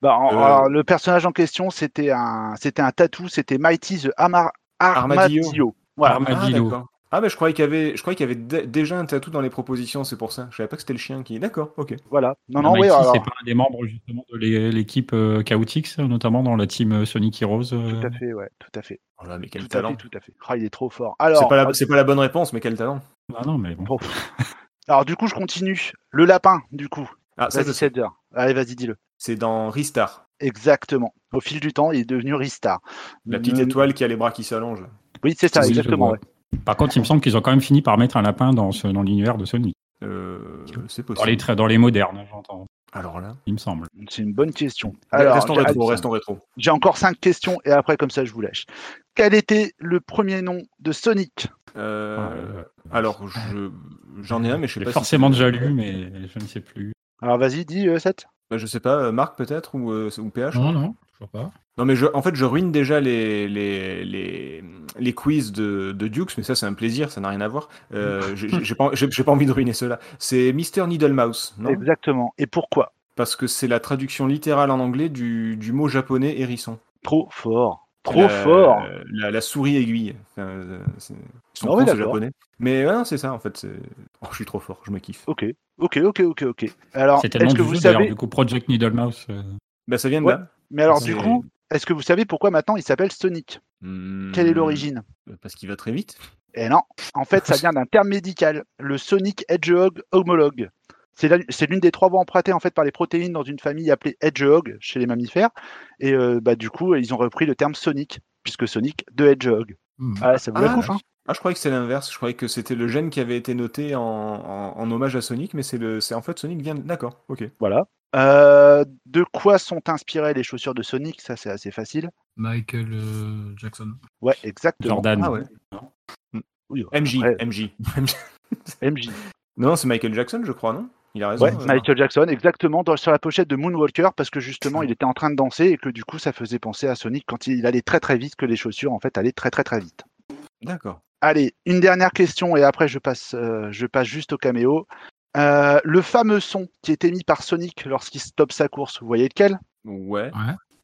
Bah, en- Euh, alors, le personnage en question, c'était un, c'était un tatou, c'était Mighty the Amar- Armadillo. Armadillo. Voilà. Ah, Armadillo. Ah, bah, je croyais qu'il y avait, je croyais qu'il y avait dé- déjà un tatou dans les propositions, c'est pour ça. Je savais pas que c'était le chien qui. D'accord, ok. Voilà. Non, Non, non, oui, alors, c'est pas un des membres justement de l'é- l'équipe euh, Chaotix, notamment dans la team euh, Sonic Heroes. euh. tout à fait, ouais, tout à fait. Oh là, mais quel Tout à talent. fait, tout à fait. Ah, il est trop fort. C'est Alors, pas, la, c'est pas la bonne réponse, mais quel talent. Ah non, mais bon. alors, du coup, je continue. Le lapin, du coup. Ah, ça. Cedar. Allez, vas-y, dis-le. C'est dans Ristar. Exactement. Au fil du temps, il est devenu Ristar. La petite étoile qui a les bras qui s'allongent. Oui, c'est ça, exactement. ouais. Par contre, il me semble qu'ils ont quand même fini par mettre un lapin dans, ce- dans l'univers de Sonic. Euh, c'est Dans les, possible. tra- dans les modernes, hein, j'entends. Alors là. Il me semble. C'est une bonne question. Alors, restons rétro, restons rétro. j'ai encore cinq questions et après, comme ça, je vous lâche. Quel était le premier nom de Sonic? Euh, Euh, alors, je, j'en ai un, mais je sais J'ai pas. forcément déjà lu, mais je ne sais plus. Alors, vas-y, dis, euh, Seth. Bah, je sais pas, euh, Marc peut-être ou, euh, ou PH. Non, non, pas. Non, mais je, en fait, je ruine déjà les, les, les, les quiz de, de Dukes, mais ça, c'est un plaisir, ça n'a rien à voir. Euh, [LAUGHS] j'ai, pas, pas envie de ruiner cela. C'est Mr. Needlemouse, non? Exactement. Et pourquoi? Parce que c'est la traduction littérale en anglais du, du mot japonais hérisson. Trop fort. Trop La- fort. La, la souris aiguille. Enfin, euh, c'est- ils sont Ah oui, japonais. Mais ouais, non, c'est ça, en fait. Oh, je suis trop fort, je me kiffe. Ok, ok, ok, ok, ok. Alors, est-ce que du vous jeu, savez du coup, Project Needle Mouse. euh, Bah, ça vient de Ouais. là. Mais alors, du coup, est-ce que vous savez pourquoi maintenant il s'appelle Sonic Quelle est Hmm, l'origine Parce qu'il va très vite. Eh non, en fait, ça vient d'un terme médical, le Sonic Hedgehog homologue. C'est l'une des trois voies empruntées en fait par les protéines dans une famille appelée Hedgehog chez les mammifères. Et euh, bah, du coup, ils ont repris le terme Sonic, puisque Sonic de Hedgehog. Hmm. Ah, ça vous la Ah, coupe, hein Ah, je croyais que c'est l'inverse. Je croyais que c'était le gène qui avait été noté en, en, en hommage à Sonic, mais c'est le, c'est en fait Sonic vient. de- D'accord, ok. Voilà. Euh, de quoi sont inspirées les chaussures de Sonic? Ça, c'est assez facile. Michael euh, Jackson. Ouais, exactement. Jordan. Ah ouais. Oui, MJ, MJ. MJ. non, c'est Michael Jackson, je crois, non? Il a raison. Ouais, euh, Michael Jackson, exactement, dans- sur la pochette de Moonwalker, parce que justement, il était en train de danser et que du coup, ça faisait penser à Sonic quand il allait très très vite, que les chaussures, en fait, allaient très très très vite. D'accord. Allez, une dernière question et après, je passe, euh, je passe juste au caméo. Euh, le fameux son qui est émis par Sonic lorsqu'il stoppe sa course, vous voyez lequel? Ouais.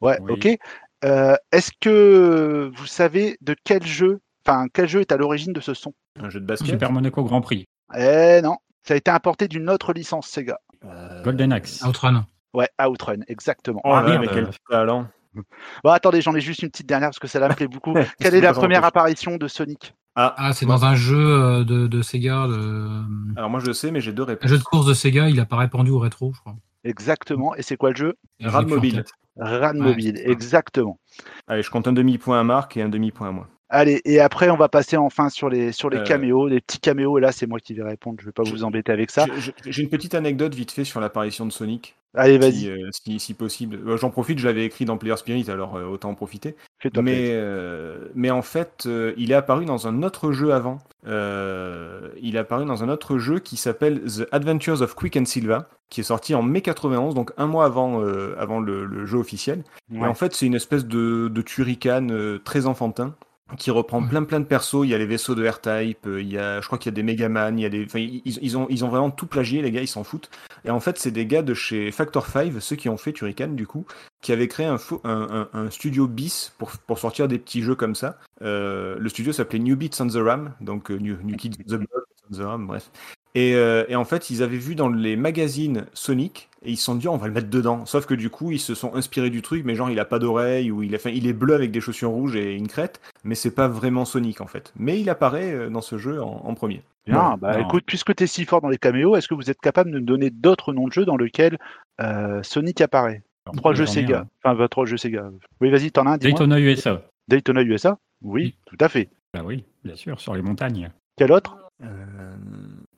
Ouais, Oui. ok. Euh, Est-ce que vous savez de quel jeu, enfin, quel jeu est à l'origine de ce son? Un jeu de basket? Super Monaco Grand Prix. Eh non, ça a été importé d'une autre licence Sega. Euh, Golden Axe. Outrun. Ouais, Outrun, exactement. Oh là, merde. mais quel talent. [LAUGHS] Bon, attendez, j'en ai juste une petite dernière parce que ça me plaît beaucoup. [LAUGHS] Quelle est la première apparition de Sonic? Ah, Ah, c'est dans un jeu euh, de, de Sega. De... alors moi je sais, mais j'ai deux Un réponses. jeu de course de Sega, il apparaît pendu au rétro, je crois. Exactement. Et c'est quoi le jeu? Rad mobile. Rad Ouais, Mobile, exactement. Allez, je compte un demi-point à Marc et un demi-point à moi. Allez, et après, on va passer enfin sur les, sur les Euh. caméos, les petits caméos. Et là, c'est moi qui vais répondre. Je vais pas Je- vous embêter avec ça. J'ai une petite anecdote vite fait sur l'apparition de Sonic, Allez, vas-y, si, euh, si, si possible. Euh, J'en profite, je l'avais écrit dans Player Spirit, alors euh, autant en profiter. Mais, euh, mais en fait, il est apparu dans un autre jeu avant. Il est apparu dans un autre jeu qui s'appelle The Adventures of Quick and Silva, qui est sorti en mai 91, donc un mois avant, avant le, le jeu officiel. Et Ouais. en fait, c'est une espèce de, de turrican euh, très enfantin qui reprend plein plein de persos. Il y a les vaisseaux de R-Type, euh, il y a, je crois qu'il y a des Megaman, il y a des, enfin, ils, ils ont, ils ont vraiment tout plagié, les gars, ils s'en foutent. Et en fait, c'est des gars de chez Factor 5, ceux qui ont fait Turrican du coup, qui avaient créé un, un, un- un studio bis pour, pour sortir des petits jeux comme ça. Euh, le studio s'appelait New Beats on the Ram, donc euh, New, New Kids on the Block, on the Ram, bref. Et, euh, et en fait, ils avaient vu dans les magazines Sonic et ils se sont dit, oh, on va le mettre dedans. Sauf que du coup, ils se sont inspirés du truc, mais genre, il a pas d'oreille ou il, a, il est bleu avec des chaussures rouges et une crête, mais c'est pas vraiment Sonic en fait. Mais il apparaît euh, dans ce jeu en, en premier. Bien, Non, bah non. écoute, puisque tu es si fort dans les caméos, est-ce que vous êtes capable de me donner d'autres noms de jeux dans lesquels euh, Sonic apparaît? Trois jeux Sega. un. Enfin, bah, trois jeux Sega. Oui, vas-y, t'en as un. Daytona USA. Daytona USA Oui, tout à fait. Bah oui, bien sûr, sur les montagnes. Quel autre? Euh,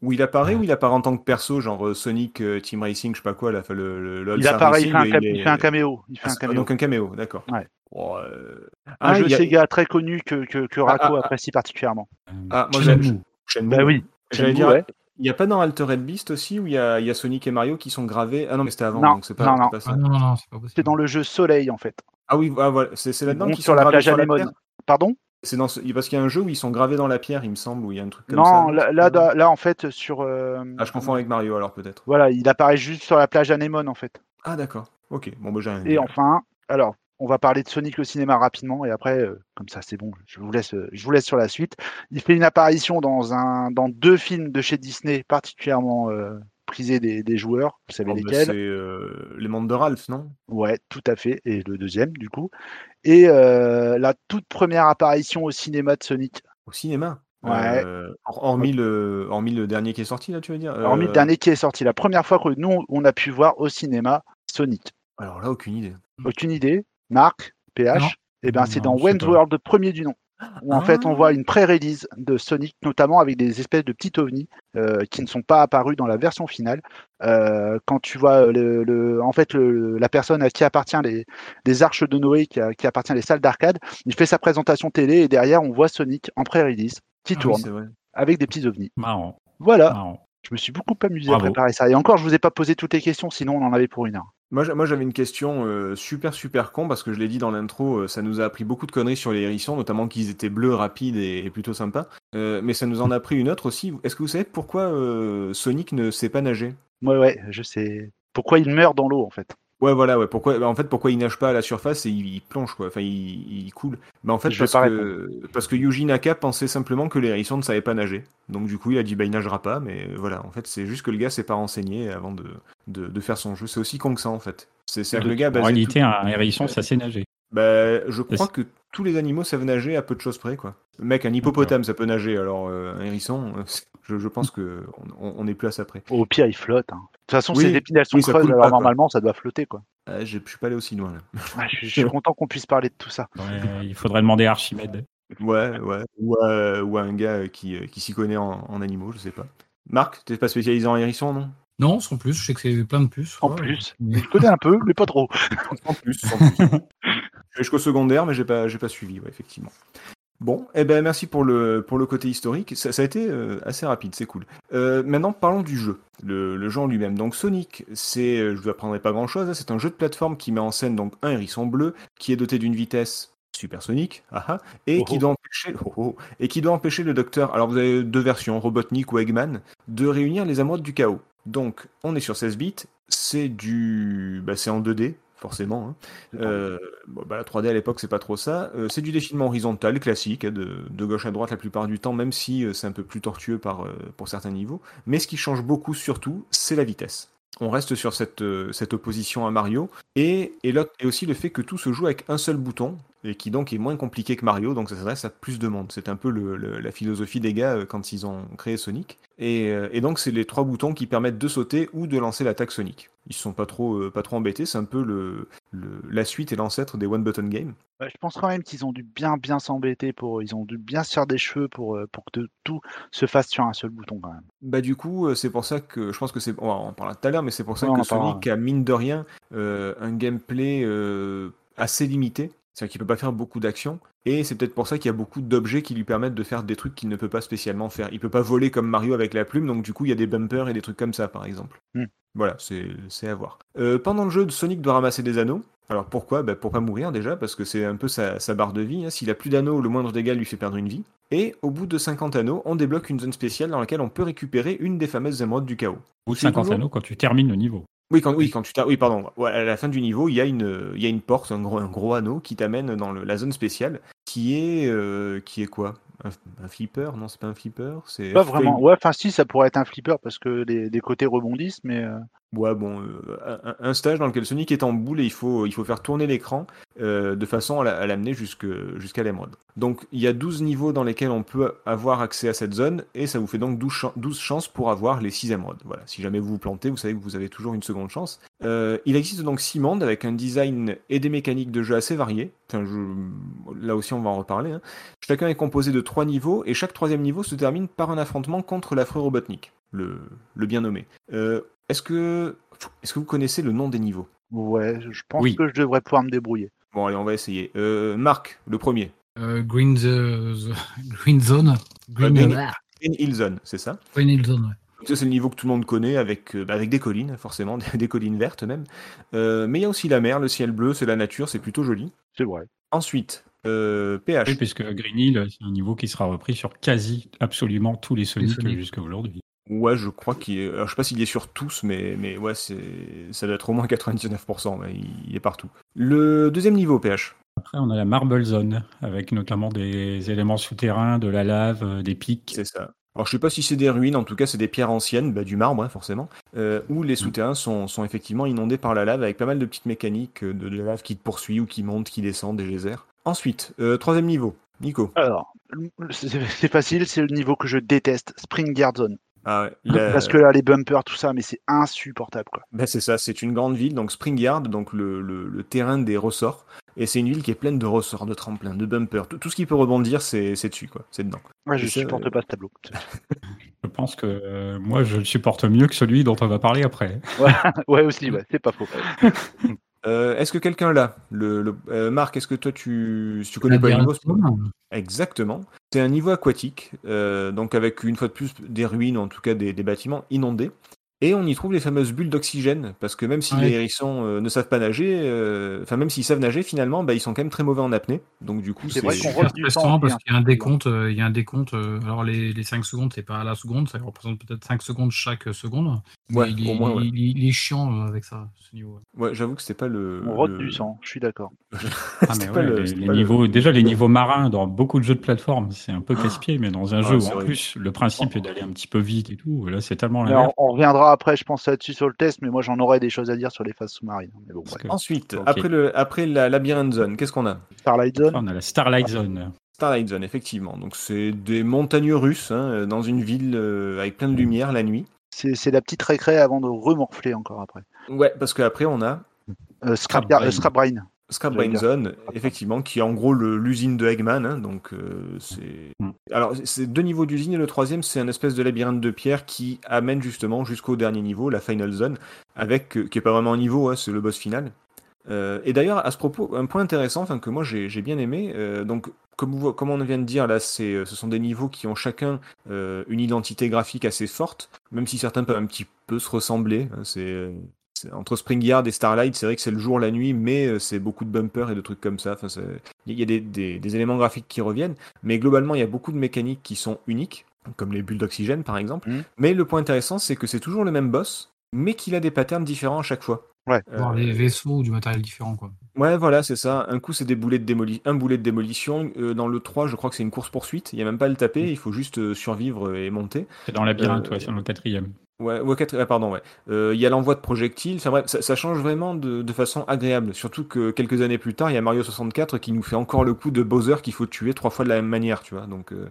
où il apparaît ou il apparaît en tant que perso, genre euh, Sonic euh, Team Racing, je sais pas quoi, là, le, le, le Il apparaît, il fait, un, il est- il fait un caméo. Il fait Ah, un caméo. Donc un caméo, d'accord. Ouais. Oh, euh, Un ah, jeu a- Sega très connu que, que, que Rako ah, ah. apprécie particulièrement. Ah, moi, Shenmue. j'ai- Shenmue. Bah oui. J'allais Shenmue, dire, ouais. il n'y a pas dans Altered Beast aussi où il y a, il y a Sonic et Mario qui sont gravés? Ah non, mais c'était avant, Non, donc c'est pas, non, non. pas ça. Ah non, non, non, c'est pas possible. C'est dans le jeu Soleil, en fait. Ah oui, ah, voilà, c'est là-dedans qu'ils sur sont la plage sur la anémone. pierre Pardon? C'est dans ce- parce qu'il y a un jeu où ils sont gravés dans la pierre, il me semble, où il y a un truc comme ça. Non, là, là, en fait, sur. euh, Ah, je confonds avec Mario alors peut-être. Voilà, il apparaît juste sur la plage anémone, en fait. Ah d'accord. Ok. Bon, bah j'ai rien. Et enfin, alors, on va parler de Sonic au cinéma rapidement, et après, euh, comme ça, c'est bon, je vous, laisse, euh, je vous laisse sur la suite. Il fait une apparition dans, un, dans deux films de chez Disney particulièrement euh, des, des joueurs. Vous savez Oh, bah, lesquels c'est euh, les mondes de Ralph, non? Ouais, tout à fait. Et le deuxième, du coup. Et euh, la toute première apparition au cinéma de Sonic. Au cinéma? Ouais. Euh, hor- hormis le, hormis le dernier qui est sorti là, tu veux dire? Hormis le Euh, dernier qui est sorti. La première fois que nous, on a pu voir au cinéma Sonic. Alors là, aucune idée. Aucune idée Marc PH Non. Eh bien, c'est dans Wayne's. World, premier du nom. Où en fait, on voit une pré-release de Sonic, notamment avec des espèces de petits ovnis euh, qui ne sont pas apparus dans la version finale. Euh, quand tu vois le, le- en fait le- la personne à qui appartient les, les arches de Noé, qui, a- qui appartient les salles d'arcade, il fait sa présentation télé et derrière, on voit Sonic en pré-release qui Ah tourne avec des petits ovnis. Marrant, Voilà, marrant. je me suis beaucoup amusé Bravo. à préparer ça. Et encore, je vous ai pas posé toutes les questions, sinon on en avait pour une heure. Moi, j'a- moi, j'avais une question euh, super super con parce que je l'ai dit dans l'intro, euh, ça nous a appris beaucoup de conneries sur les hérissons, notamment qu'ils étaient bleus, rapides et, plutôt sympas. Euh, mais ça nous en a appris une autre aussi. Est-ce que vous savez pourquoi Sonic ne sait pas nager? Ouais, ouais, je sais. Pourquoi il meurt dans l'eau, en fait? Ouais, voilà, ouais. Pourquoi, bah, en fait, pourquoi il nage pas à la surface et il, il plonge, quoi. Enfin, il, il coule. Bah, en fait, parce que, parce que Yuji Naka pensait simplement que les hérissons ne savaient pas nager. Donc, du coup, il a dit, bah, il nagera pas. Mais voilà, en fait, c'est juste que le gars s'est pas renseigné avant de, de, de faire son jeu. C'est aussi con que ça, en fait. C'est c'est que le gars, En réalité, tout- un hérisson, ça sait nager. Bah, je crois c'est- que tous les animaux savent nager à peu de choses près, quoi. Mec, un hippopotame, ça peut nager. Alors, euh, un hérisson, euh, [LAUGHS] je, je pense que on, on est plus à ça près. Au pire, il flotte. hein. De toute façon, Oui, ses épines, elles sont oui, coule alors pas, quoi. normalement, ça doit flotter, quoi. Ah, je, je suis pas allé aussi loin, là. [LAUGHS] Ouais, je, je suis content qu'on puisse parler de tout ça. Ouais, il faudrait demander à Archimède. Ouais, ouais. Ou à, ou à un gars qui, euh, qui s'y connaît en, en animaux, je sais pas. Marc, t'es pas spécialisé en hérisson, non? Non, sans plus, je sais que c'est plein de puces. En Ouais. plus, je connais un peu, mais pas trop. [LAUGHS] En plus, sans plus. Jusqu'au secondaire, mais j'ai pas, j'ai pas suivi, ouais, effectivement. Bon, eh ben merci pour le, pour le côté historique. Ça, ça a été euh, assez rapide, c'est cool. Euh, maintenant, parlons du jeu, le, le jeu en lui-même. Donc Sonic, c'est, euh, je vous apprendrai pas grand-chose, hein, c'est un jeu de plateforme qui met en scène donc un hérisson bleu qui est doté d'une vitesse supersonique, ah ah, et Oh qui oh. doit empêcher, oh oh, et qui doit empêcher le docteur. Alors vous avez deux versions, Robotnik ou Eggman, de réunir les émeraudes du chaos. Donc on est sur 16 bits, c'est du, bah, c'est en 2D forcément. hein. Euh, bon, bah, la 3D à l'époque, c'est pas trop ça. Euh, c'est du défilement horizontal classique, hein, de, de gauche à droite la plupart du temps, même si euh, c'est un peu plus tortueux par, euh, pour certains niveaux. Mais ce qui change beaucoup, surtout, c'est la vitesse. On reste sur cette, euh, cette opposition à Mario, et, et, l'autre- et aussi le fait que tout se joue avec un seul bouton, et qui donc est moins compliqué que Mario, donc ça s'adresse à plus de monde. C'est un peu le- le- la philosophie des gars euh, quand ils ont créé Sonic. Et, euh, et donc c'est les trois boutons qui permettent de sauter ou de lancer l'attaque Sonic. Ils se sont pas trop, euh, pas trop embêtés, c'est un peu le, la suite et l'ancêtre des One Button Game. Ouais, Je pense quand même qu'ils ont dû bien bien s'embêter pour, ils ont dû bien se faire des cheveux pour, pour que tout se fasse sur un seul bouton quand même. Bah du coup, c'est pour ça que je pense que c'est, on en parlera tout à l'heure, mais c'est pour ça Ouais, on que. Sonic a mine de rien euh, un gameplay euh, assez limité. C'est-à-dire qu'il peut pas faire beaucoup d'actions, et c'est peut-être pour ça qu'il y a beaucoup d'objets qui lui permettent de faire des trucs qu'il ne peut pas spécialement faire. Il peut pas voler comme Mario avec la plume, donc du coup il y a des bumpers et des trucs comme ça, par exemple. Hmm. Voilà, c'est c'est à voir. Euh, pendant le jeu, Sonic doit ramasser des anneaux. Alors pourquoi? Bah, Pour pas mourir déjà, parce que c'est un peu sa, sa barre de vie. hein. S'il a plus d'anneaux, le moindre dégât lui fait perdre une vie. Et au bout de 50 anneaux, on débloque une zone spéciale dans laquelle on peut récupérer une des fameuses émeraudes du chaos. Ou C'est 50 toujours- anneaux quand tu termines le niveau. Oui, quand, oui, quand tu t'as- oui, pardon. À la fin du niveau, il y a une, il y a une porte, un gros, un gros anneau qui t'amène dans le- la zone spéciale, qui est, euh, qui est quoi? Un, un flipper? Non, c'est pas un flipper. C'est Pas vraiment. Ouais, enfin si, ça pourrait être un flipper parce que les, les côtés rebondissent, mais euh, Ouais, bon, euh, un, stage dans lequel Sonic est en boule et il faut, faire tourner l'écran euh, de façon à la- à l'amener jusqu'à l'émeraude. Donc il y a 12 niveaux dans lesquels on peut avoir accès à cette zone et ça vous fait donc 12, chan- 12 chances pour avoir les 6 émeraudes. Voilà, si jamais vous vous plantez, vous savez que vous avez toujours une seconde chance. Euh, il existe donc 6 mondes avec un design et des mécaniques de jeu assez je- Là aussi, on va en reparler. hein. Chacun est composé de 3 niveaux et chaque troisième niveau se termine par un affrontement contre l'affreux Robotnik, le, bien nommé. Est-ce que, est-ce que vous connaissez le nom des niveaux? Ouais, je pense Oui. que je devrais pouvoir me débrouiller. Bon, allez, on va essayer. Euh, Marc, le premier. Euh, Green, the- the- Green Zone. Green, Green- Green Hill Zone, c'est ça? Green Hill Zone, ouais. Ça, c'est le niveau que tout le monde connaît avec, euh, bah, avec des collines, forcément, [LAUGHS] des collines vertes même. Euh, mais il y a aussi la mer, le ciel bleu, c'est la nature, c'est plutôt joli. C'est vrai. Ensuite, euh, PH. Oui, puisque Green Hill, c'est un niveau qui sera repris sur quasi absolument tous les Sonic Sonic. jusqu'à aujourd'hui. Ouais, je crois qu'il est. Alors, je sais pas s'il est sur tous, mais, mais ouais, c'est... ça doit être au moins 99%. ouais, il est partout. Le deuxième niveau, PH. Après, on a la Marble Zone, avec notamment des éléments souterrains, de la lave, euh, des pics. C'est ça. Alors, je sais pas si c'est des ruines, en tout cas, c'est des pierres anciennes, bah, du marbre, hein, forcément, euh, où les souterrains sont, sont effectivement inondés par la lave avec pas mal de petites mécaniques euh, de, de la lave qui te poursuit ou qui monte, qui descend, des geysers. Ensuite, euh, troisième niveau. Nico. Alors, c'est c'est facile, c'est le niveau que je déteste, Spring Guard Zone. Ah ouais, la- Parce que là, les bumpers, tout ça, mais c'est insupportable, quoi. Ben, c'est ça, c'est une grande ville, donc Spring Yard, donc le, le- le terrain des ressorts. Et c'est une ville qui est pleine de ressorts, de tremplins, de bumpers. Tout, tout ce qui peut rebondir, c'est c'est dessus, quoi. C'est dedans. Ouais, je ça, supporte euh, pas ce tableau. [LAUGHS] Je pense que euh, moi, je le supporte mieux que celui dont on va parler après. ouais, [LAUGHS] aussi, ouais, c'est pas faux. [LAUGHS] Euh, est-ce que quelqu'un l'a le, le- euh, Marc, est-ce que toi, tu, si tu connais pas le niveau. Exactement. C'est un niveau aquatique, euh, donc avec une fois de plus des ruines, en tout cas des, des bâtiments inondés. Et on y trouve les fameuses bulles d'oxygène, parce que même si Ouais. les hérissons euh, ne savent pas nager, euh, enfin même s'ils savent nager, finalement, bah, ils sont quand même très mauvais en apnée. Donc du coup, C'est c'est vrai qu'on temps, parce qu'il y a un décompte. euh, il y a un décompte. euh, alors les, les 5 secondes, c'est pas à la seconde, ça représente peut-être 5 secondes chaque seconde. Ouais, il, au est- moins, ouais. il, il- il est chiant euh, avec ça, ce niveau. Ouais, j'avoue que c'était pas le. On rote le- du sang, je suis d'accord. Ah, [LAUGHS] C'était mais pas ouais, le- les, c'était les pas le- niveaux, déjà les niveaux marins dans beaucoup de jeux de plateforme, c'est un peu casse-pied, mais dans un Ah, jeu où en vrai. plus le principe est d'aller un petit peu vite et tout, là c'est tellement l'inverse. on, on reviendra après, je pense, là-dessus sur le test, mais moi j'en aurais des choses à dire sur les phases sous-marines. Mais bon, Parce bref. que- Ensuite, après, le, après la labyrinthe zone, qu'est-ce qu'on a? Starlight Zone, on a la Starlight Zone. Starlight Zone, effectivement. Donc c'est des montagnes russes hein, dans une ville euh, avec plein de lumière la nuit. c'est c'est la petite récré avant de remorfler encore après. Ouais, parce qu'après on a Euh, Scrap, Scrap euh, Scrap Brain. Scrap Brain. Zone, effectivement, qui est en gros l'usine de Eggman. hein, donc euh, c'est. Mm. Alors c'est deux niveaux d'usine et le troisième c'est un espèce de labyrinthe de pierre qui amène justement jusqu'au dernier niveau, la Final Zone, avec euh, qui est pas vraiment un niveau, hein, c'est le boss final. Euh, et d'ailleurs à ce propos, un point intéressant, enfin que moi j'ai bien aimé. donc comme, vous- comme on vient de dire là, c'est ce sont des niveaux qui ont chacun une identité graphique assez forte, même si certains peuvent un petit peu se ressembler. hein, c'est- entre Spring Yard et Starlight, c'est vrai que c'est le jour, la nuit, mais euh, c'est beaucoup de bumpers et de trucs comme ça. Enfin, il y a des, des- des éléments graphiques qui reviennent, mais globalement, il y a beaucoup de mécaniques qui sont uniques, comme les bulles d'oxygène par exemple. Mhm. Mais le point intéressant, c'est que c'est toujours le même boss, mais qu'il a des patterns différents à chaque fois. Ouais. Euh, des vaisseaux ou du matériel différent, quoi. Ouais, voilà, c'est ça. Un coup, c'est des boulets de démoli... un boulet de démolition. Euh, dans le 3, je crois que c'est une course-poursuite. Il n'y a même pas à le taper, il faut juste euh, survivre et monter. C'est dans le labyrinthe, Euh, ouais, dans le quatrième. Ouais, ouais, quatre- ah, pardon, ouais. Euh, Il y a l'envoi de projectiles. Enfin bref, ça, ça change vraiment de, de façon agréable. Surtout que quelques années plus tard, il y a Mario 64 qui nous fait encore le coup de Bowser qu'il faut tuer trois fois de la même manière, tu vois. Donc euh,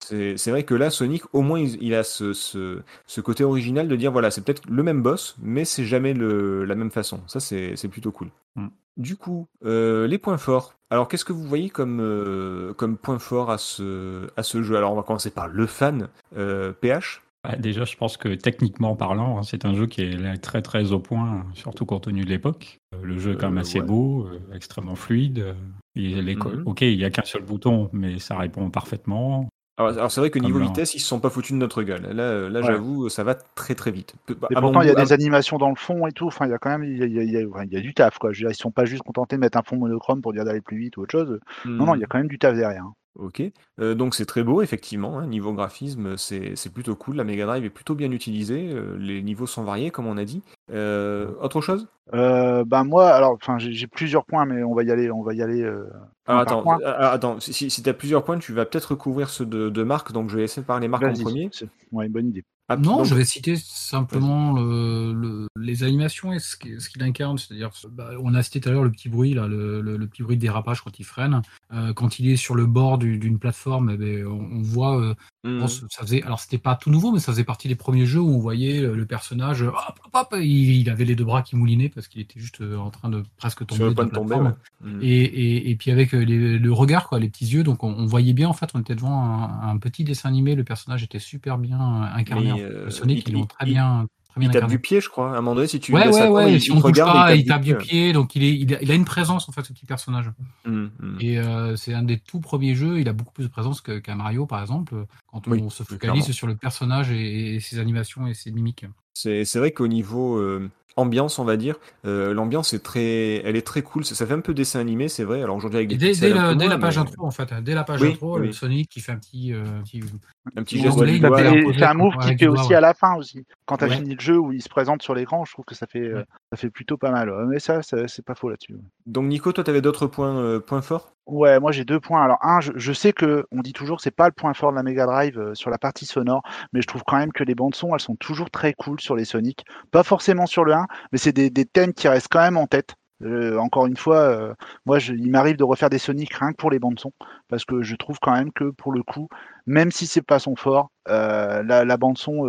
c'est c'est vrai que là, Sonic, au moins, il, il a ce, ce, ce côté original de dire voilà, c'est peut-être le même boss, mais c'est jamais le, la même façon. Ça, c'est c'est plutôt cool. Mm. Du coup, euh, les points forts. Alors, qu'est-ce que vous voyez comme, euh, comme point fort à ce, à ce jeu? Alors, on va commencer par le fan, euh, PH. Bah, déjà, je pense que techniquement parlant, hein, c'est un jeu qui est là très très au point, surtout compte tenu de l'époque. Euh, Le jeu est quand même Euh, assez ouais. beau, euh, extrêmement fluide. il- les co- Mhm. Ok, il n'y a qu'un seul bouton, mais ça répond parfaitement. Alors, alors c'est vrai que niveau là. vitesse, ils se sont pas foutus de notre gueule. Là, là Ouais. j'avoue, ça va très très vite. Peu- Et pourtant, il y a des animations dans le fond et tout. Enfin, il y a quand même il y a, il y a- il y a- enfin, il y a du taf, quoi. Je veux dire, ils sont pas juste contentés de mettre un fond monochrome pour dire d'aller plus vite ou autre chose. Non, non, il y a quand même du taf derrière. hein. Ok, euh, donc c'est très beau effectivement, hein, niveau graphisme c'est c'est plutôt cool, la Mega Drive est plutôt bien utilisée, euh, les niveaux sont variés comme on a dit. Euh, autre chose? Euh, ben moi, alors, enfin, j'ai j'ai plusieurs points, mais on va y aller, on va y aller. euh, Ah, par attends, point. ah, attends, si, si, tu as plusieurs points, tu vas peut-être recouvrir ceux de, de Marc, donc je vais essayer de parler Marc en Vas-y, premier. c'est ouais, bonne idée. Ah, Non, donc- je vais citer simplement le- le- les animations et ce qui- ce qu'il incarne. C'est-à-dire, bah, on a cité tout à l'heure le petit bruit, là, le, petit bruit de dérapage quand il freine. Euh, quand il est sur le bord du- d'une plateforme, eh ben, on, on voit. euh, je Mhm. ça faisait, alors c'était pas tout nouveau, mais ça faisait partie des premiers jeux où on voyait le, personnage, hop, hop, hop, il, il avait les deux bras qui moulinaient parce qu'il était juste euh, en train de presque tomber Sur le de point la de tomber, ouais. Mhm. Et, et, et puis avec euh, les- le regard, quoi, les petits yeux, donc on, on voyait bien en fait, on était devant un, un petit dessin animé, le personnage était super bien incarné. Mais, Le Sonic, il- ils l'ont il- très il- bien, très bien Il tape du pied, je crois. À un moment donné, si tu Ouais, ouais, attendre, ouais. il, Si il on regarde pas, et il tape du pied. donc il, est, il, a, il a une présence en fait, ce petit personnage. Mhm, mhm. Et euh, c'est un des tout premiers jeux. Il a beaucoup plus de présence qu'un Mario, par exemple, quand on Oui, se focalise clairement. sur le personnage et, et ses animations et ses mimiques. C'est c'est vrai qu'au niveau euh, ambiance, on va dire, euh, l'ambiance est très, elle est très cool. Ça, ça fait un peu dessin animé, c'est vrai. Alors aujourd'hui avec Et des dès, moins, la page mais intro, en fait, dès la page Oui, intro, oui. le Sonic qui fait un petit, euh, petit, un petit geste c'est un move qui fait aussi ouais. à la fin aussi. Quand tu as Ouais. fini le jeu où il se présente sur l'écran, je trouve que ça fait, euh, Ouais. ça fait plutôt pas mal. Mais ça, ça- c'est pas faux là-dessus. Donc Nico, toi, tu avais d'autres points, euh, points forts? Ouais, moi j'ai deux points. Alors un, je, sais que on dit toujours c'est pas le point fort de la Mega Drive euh, sur la partie sonore, mais je trouve quand même que les bandes son elles sont toujours très cool sur les Sonic. Pas forcément sur le 1, mais c'est des, des thèmes qui restent quand même en tête. Euh, encore une fois, euh, moi je- il m'arrive de refaire des Sonic rien que pour les bandes son, parce que je trouve quand même que pour le coup, même si c'est pas son fort, euh, la, la bande son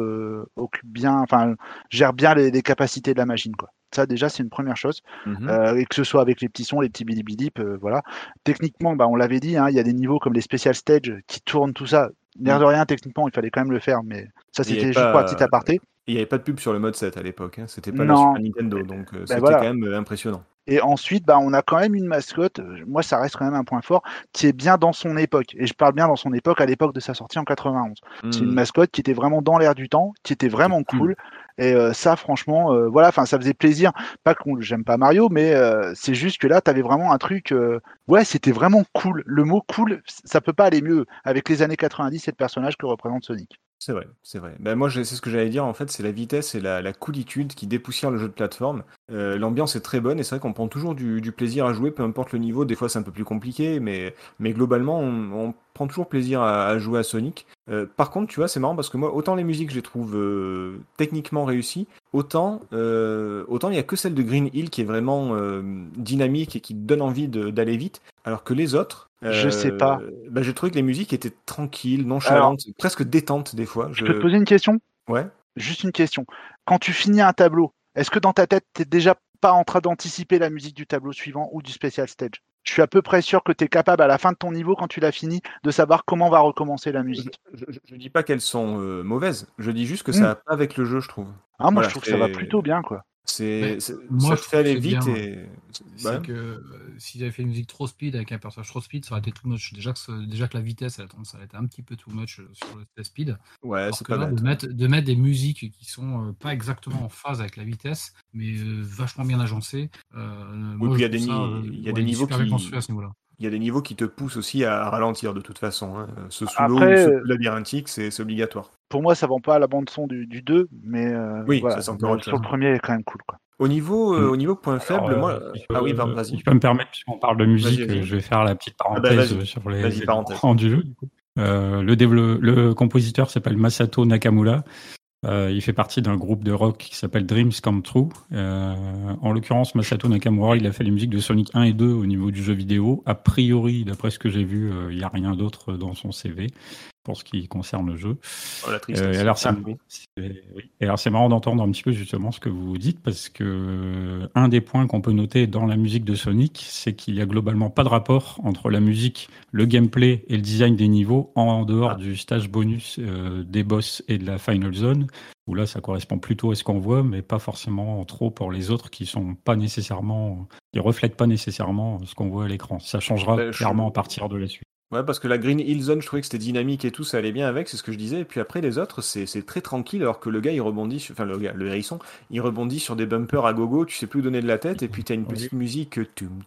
occupe bien, enfin gère bien les, les capacités de la machine quoi. Ça déjà c'est une première chose. Mhm. Et que ce soit avec les petits sons, les petits bilibidip, voilà. Techniquement, bah, on l'avait dit, hein, il y a des niveaux comme les special stage qui tournent tout ça. L'air de rien, techniquement, il fallait quand même le faire, mais ça c'était juste pour un pas- petit aparté. Il n'y avait pas de pub sur le mode 7 à l'époque. Hein. C'était pas la Non. Super Nintendo, donc euh, Ben c'était voilà. quand même impressionnant. Et ensuite, bah, on a quand même une mascotte, euh, moi ça reste quand même un point fort, qui est bien dans son époque. Et je parle bien dans son époque, à l'époque de sa sortie en 91. C'est une Mhm. mascotte qui était vraiment dans l'air du temps, qui était vraiment Cool. cool. Et euh, ça, franchement, euh, voilà, enfin, ça faisait plaisir. Pas que j'aime pas Mario, mais euh, c'est juste que là, t'avais vraiment un truc. euh, ouais, c'était vraiment cool. Le mot cool, ça peut pas aller mieux avec les années 90 et le personnage que représente Sonic. C'est vrai, c'est vrai. Ben moi, c'est ce que j'allais dire. En fait, c'est la vitesse et la, la coolitude qui dépoussièrent le jeu de plateforme. Euh, L'ambiance est très bonne et c'est vrai qu'on prend toujours du, plaisir à jouer, peu importe le niveau. Des fois, c'est un peu plus compliqué, mais, mais globalement, on, prend toujours plaisir à, jouer à Sonic. Euh, par contre, tu vois, c'est marrant parce que moi, autant les musiques, je les trouve euh, techniquement réussies, autant autant il y a que celle de Green Hill qui est vraiment dynamique et qui donne envie d'aller vite, alors que les autres. Je sais euh, pas. ben, j'ai trouvé que les musiques étaient tranquilles, nonchalantes, presque détentes des fois. Je peux te poser une question? Ouais. Juste une question. Quand tu finis un tableau, est-ce que dans ta tête, t'es déjà pas en train d'anticiper la musique du tableau suivant ou du special stage? Je suis à peu près sûr que tu es capable, à la fin de ton niveau, quand tu l'as fini, de savoir comment va recommencer la Je, musique. je, je dis pas qu'elles sont euh, mauvaises, je dis juste que ça va pas avec le jeu, je trouve. Ah, moi, Voilà, je trouve que ça va plutôt bien, quoi. C'est, moi, ça je aller vite bien. et. Ouais. que euh, fait une musique trop speed avec un personnage trop speed, ça aurait été too much. Déjà que, ce- déjà que la vitesse, elle a tendance à être un petit peu too much euh, sur le test speed. Ouais, c'est pas là, de mettre, de mettre des musiques qui sont euh, pas exactement en phase avec la vitesse, mais euh, vachement bien moi, puis il y a des ça, y a des niveaux qui- à ce niveau-là. Il y a des niveaux qui te poussent aussi à ralentir de toute façon. hein. Ce sous l'eau ou Après, ce euh, labyrinthique, c'est obligatoire. Pour moi, ça vend pas la bande-son du, du 2, mais euh, Oui, voilà. ça, c'est encore Le- autre sur le premier, est quand même cool, quoi. Au niveau, euh, Mm. au niveau point faible, Alors, moi. euh, si Ah oui, Si vas-y. je peux me permettre, puisqu'on parle de musique, euh, je vais faire la petite Ah bah, parenthèse euh, sur les, Vas-y, les du jeu. du coup. Euh, le, le compositeur s'appelle Masato Nakamura. Euh, il fait partie d'un groupe de rock qui s'appelle Dreams Come True. Euh, en l'occurrence, Masato Nakamura, il a fait les musiques de Sonic 1 et 2 au niveau du jeu vidéo. A priori, d'après ce que j'ai vu, euh, il n'y a rien d'autre dans son CV pour ce qui concerne le jeu. Oh, la tristesse. Euh, alors, c'est oui. alors, marrant d'entendre un petit peu justement ce que vous dites parce que euh, un des points qu'on peut noter dans la musique de Sonic, c'est qu'il y a globalement pas de rapport entre la musique, le gameplay et le design des niveaux en dehors Ah. du stage bonus euh, des boss et de la final zone où là, ça correspond plutôt à ce qu'on voit, mais pas forcément trop pour les autres qui sont pas nécessairement, qui reflètent pas nécessairement ce qu'on voit à l'écran. Ça changera Ben, je- clairement à partir de la suite. Ouais, parce que la Green Hill Zone, je trouvais que c'était dynamique et tout, ça allait bien avec, c'est ce que je disais. Et puis après, les autres, c'est très tranquille, alors que le gars, il rebondit, sur, enfin le gars, le hérisson, il rebondit sur des bumpers à gogo, tu sais plus où donner de la tête, et puis t'as une Oui. petite musique euh, tum,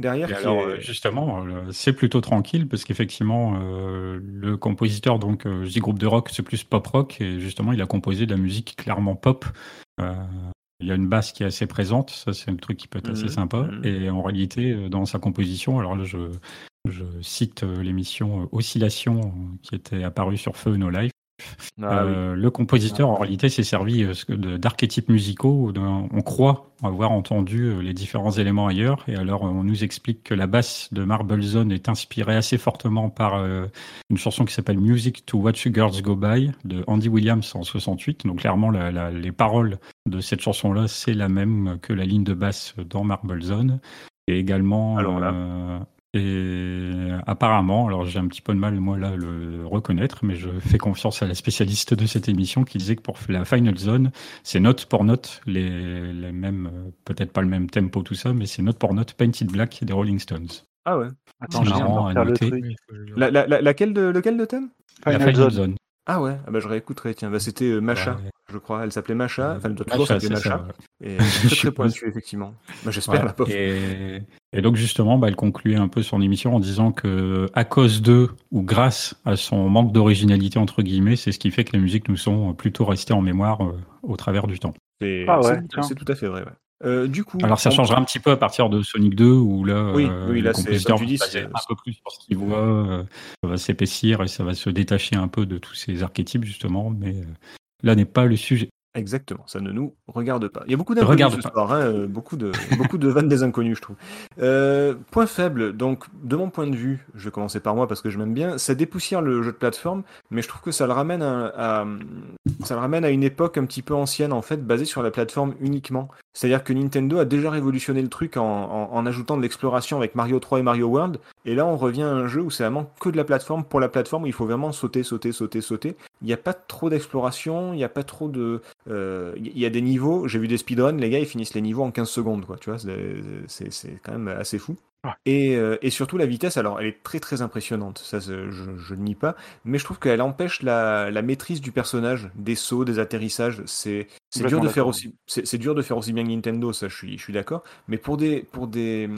derrière. Qui alors, est- euh, justement, euh, c'est plutôt tranquille parce qu'effectivement, euh, le compositeur, donc, euh, je dis groupe de rock, c'est plus pop rock et justement, il a composé de la musique clairement pop. Euh, il y a une basse qui est assez présente, ça c'est un truc qui peut être assez Mhm, sympa. mhm. Et en réalité, dans sa composition, alors là, je, je cite euh, l'émission euh, Oscillation euh, qui était apparue sur Feu No Life. Ah oui. Le compositeur, en réalité, s'est servi d'archétypes musicaux. on croit avoir entendu les différents éléments ailleurs. Et alors, on nous explique que la basse de Marble Zone est inspirée assez fortement par euh, une chanson qui s'appelle Music to Watch Girls Go By de Andy Williams en 68. Donc, clairement, la- la- les paroles de cette chanson-là, c'est la même que la ligne de basse dans Marble Zone. Et également, Alors là. euh, et apparemment, alors j'ai un petit peu de mal moi là à le reconnaître, mais je fais confiance à la spécialiste de cette émission qui disait que pour la Final Zone, c'est note pour note les, les mêmes, euh, peut-être pas le même tempo tout ça, mais c'est note pour note Painted Black des Rolling Stones. Ah ouais. Attends, marrant à le noter. truc. La, la, la- laquelle de, lequel de thème? La Final Final Zone. Zone. Ah ouais, ah bah je réécouterai, tiens, bah c'était euh, Macha, Ouais. je crois, elle s'appelait Macha, enfin elle doit toujours s'appeler Macha, ouais. et très [LAUGHS] très suppose. pointu effectivement. Bah, J'espère Ouais. la pauvre. Et, et donc justement, bah, elle concluait un peu son émission en disant que à cause de ou grâce à son manque d'originalité entre guillemets, c'est ce qui fait que les musiques nous sont plutôt restées en mémoire euh, au travers du temps. C'est Ah ouais, c'est tout à fait vrai. Euh, du coup, Alors ça on- changera un petit peu à partir de Sonic 2 où là, Oui, euh, oui, là, c'est- un peu plus sur ce qu'il voit, euh, ça va s'épaissir et ça va se détacher un peu de tous ces archétypes justement, mais euh, là n'est pas le sujet. Exactement, ça ne nous regarde pas. Il y a beaucoup d'inconnus ce pas. soir, hein, euh, beaucoup de [LAUGHS] beaucoup de vannes des inconnus, je trouve. Euh, point faible, donc de mon point de vue, je vais commencer par moi parce que je m'aime bien, ça dépoussière le jeu de plateforme, mais je trouve que ça le ramène à, à- ça le ramène à une époque un petit peu ancienne en fait, basée sur la plateforme uniquement. C'est-à-dire que Nintendo a déjà révolutionné le truc en, en- en ajoutant de l'exploration avec Mario 3 et Mario World, et là on revient à un jeu où c'est vraiment que de la plateforme pour la plateforme où il faut vraiment sauter, sauter, sauter, sauter. Il n'y a pas trop d'exploration, il n'y a pas trop de Il y a des niveaux, j'ai vu des speedruns, les gars ils finissent les niveaux en 15 secondes, quoi, tu vois, c'est- quand même assez fou. Ouais. Et, euh, et surtout la vitesse, alors elle est très très impressionnante, ça je, je ne nie pas, mais je trouve qu'elle empêche la, la maîtrise du personnage, des sauts, des atterrissages, c'est c'est dur de faire aussi, c'est c'est dur de faire aussi bien que Nintendo, ça je suis, je suis d'accord, mais pour des, pour des,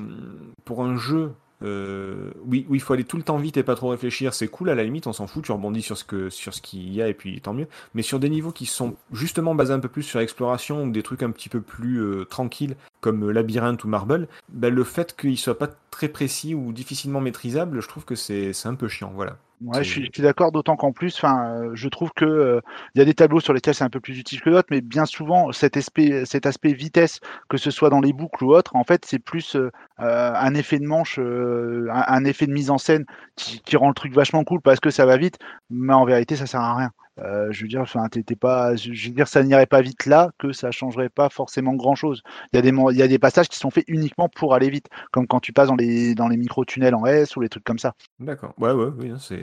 pour un jeu euh, oui, il faut aller tout le temps vite et pas trop réfléchir, c'est cool à la limite, on s'en fout, tu rebondis sur ce que sur ce qu'il y a et puis tant mieux. Mais sur des niveaux qui sont justement basés un peu plus sur l'exploration ou des trucs un petit peu plus euh, tranquilles comme euh, Labyrinthe ou Marble, ben, le fait qu'ils soient pas très précis ou difficilement maîtrisables, je trouve que c'est un peu chiant, voilà. Ouais, je suis, d'accord, d'autant qu'en plus, enfin, euh, je trouve que euh, il y a des tableaux sur lesquels c'est un peu plus utile que d'autres, mais bien souvent, cet aspect, cet aspect vitesse, que ce soit dans les boucles ou autre, en fait, c'est plus euh, euh, un effet de manche, euh, un, un effet de mise en scène qui, qui rend le truc vachement cool parce que ça va vite, mais en vérité, ça sert à rien. Euh, je veux dire, enfin, t'étais pas, je veux dire, ça n'irait pas vite là, que ça changerait pas forcément grand chose. Il y a des, mo- il y a des passages qui sont faits uniquement pour aller vite, comme quand tu passes dans les, dans les micro-tunnels en S ou les trucs comme ça. D'accord. Ouais, ouais, oui, hein, c'est.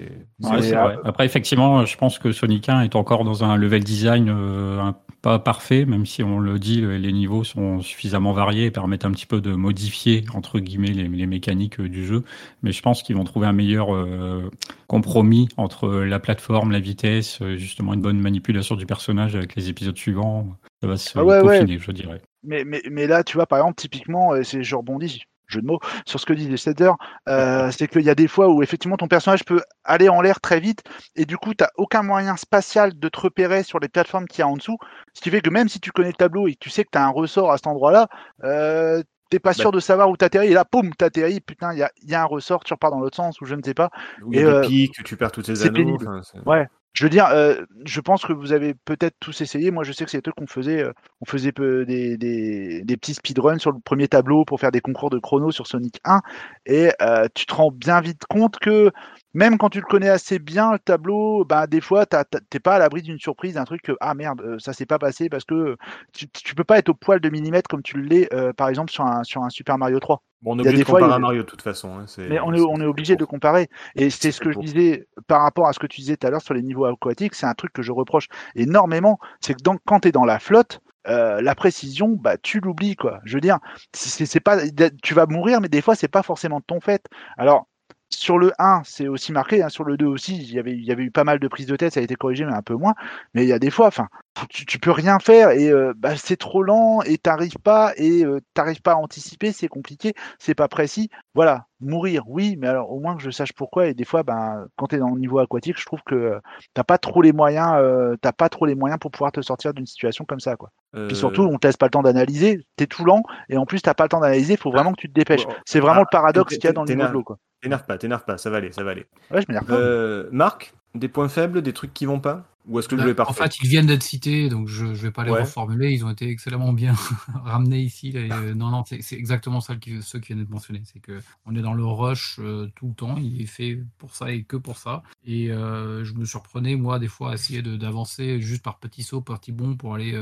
Ouais, Mais c'est après- effectivement, je pense que Sonic 1 est encore dans un level design euh, un- pas parfait, même si on le dit, le- les niveaux sont suffisamment variés et permettent un petit peu de modifier, entre guillemets, les, les mécaniques euh, du jeu. Mais je pense qu'ils vont trouver un meilleur euh, compromis entre la plateforme, la vitesse, euh, justement une bonne manipulation du personnage avec les épisodes suivants. Ça va se Ah ouais, ouais. peaufiner, je dirais. Mais, mais, mais là, tu vois, par exemple, typiquement, euh, c'est je rebondis, jeu de mots, sur ce que disait Slater, euh, c'est qu'il y a des fois où effectivement ton personnage peut aller en l'air très vite et du coup, tu n'as aucun moyen spatial de te repérer sur les plateformes qu'il y a en dessous. Ce qui fait que même si tu connais le tableau et que tu sais que tu as un ressort à cet endroit-là, euh, t'es pas sûr de savoir où t'atterris et là, poum, t'atterris, putain, il y a, il y a un ressort, tu repars dans l'autre sens ou je ne sais pas. Où il y a Et, des euh, pics, tu perds tous tes anneaux. enfin, Ouais. Je veux dire, euh, je pense que vous avez peut-être tous essayé. Moi, je sais que c'est des trucs qu'on faisait. euh, on faisait des, des, petits speedruns sur le premier tableau pour faire des concours de chrono sur Sonic 1. Et euh, tu te rends bien vite compte que même quand tu le connais assez bien, le tableau, bah, des fois, t'es pas à l'abri d'une surprise, d'un truc que, ah merde, euh, ça s'est pas passé parce que tu, tu peux pas être au poil de millimètre comme tu l'es, par exemple, sur un, sur un Super Mario 3. Bon, on est obligé de fois, comparer a- à Mario de toute façon. hein, c'est- Mais on est, on est obligé de comparer. Et c'est ce que je disais par rapport à ce que tu disais tout à l'heure sur les niveaux aquatiques, c'est un truc que je reproche énormément. C'est que dans- quand tu es dans la flotte, euh, la précision, bah, tu l'oublies. quoi. Je veux dire, c'est c'est pas, tu vas mourir, mais des fois, c'est pas forcément de ton fait. Alors, sur le 1, c'est aussi marqué. Hein, sur le 2 aussi, il y, avait, il y avait eu pas mal de prises de tête, ça a été corrigé, mais un peu moins. Mais il y a des fois, enfin, tu, tu peux rien faire et euh, bah, c'est trop lent et t'arrives pas et euh, t'arrives pas à anticiper, c'est compliqué, c'est pas précis. Voilà, mourir, oui, mais alors au moins que je sache pourquoi. Et des fois, ben, quand tu es dans le niveau aquatique, je trouve que euh, t'as pas trop les moyens, euh, t'as pas trop les moyens pour pouvoir te sortir d'une situation comme ça, quoi. Puis surtout, on te laisse pas le temps d'analyser, t'es tout lent et en plus t'as pas le temps d'analyser, il faut vraiment que tu te dépêches. C'est vraiment ah, le paradoxe t'es- qu'il y a dans le niveau de l'eau, quoi. T'énerve pas, t'énerve pas, ça va aller, ça va aller. Ouais, je m'énerve pas. Euh, Marc, des points faibles, des trucs qui vont pas? Ou est-ce que est Bah, en parfait fait, ils viennent d'être cités, donc je ne vais pas les Ouais. reformuler. Ils ont été excellemment bien [LAUGHS] ramenés ici. Et, euh, non, non, c'est exactement ça qui, ceux qui viennent d'être mentionnés. C'est que on est dans le rush euh, tout le temps. Il est fait pour ça et que pour ça. Et euh, je me surprenais, moi, des fois, à essayer d'avancer juste par petits sauts, par petits bonds pour aller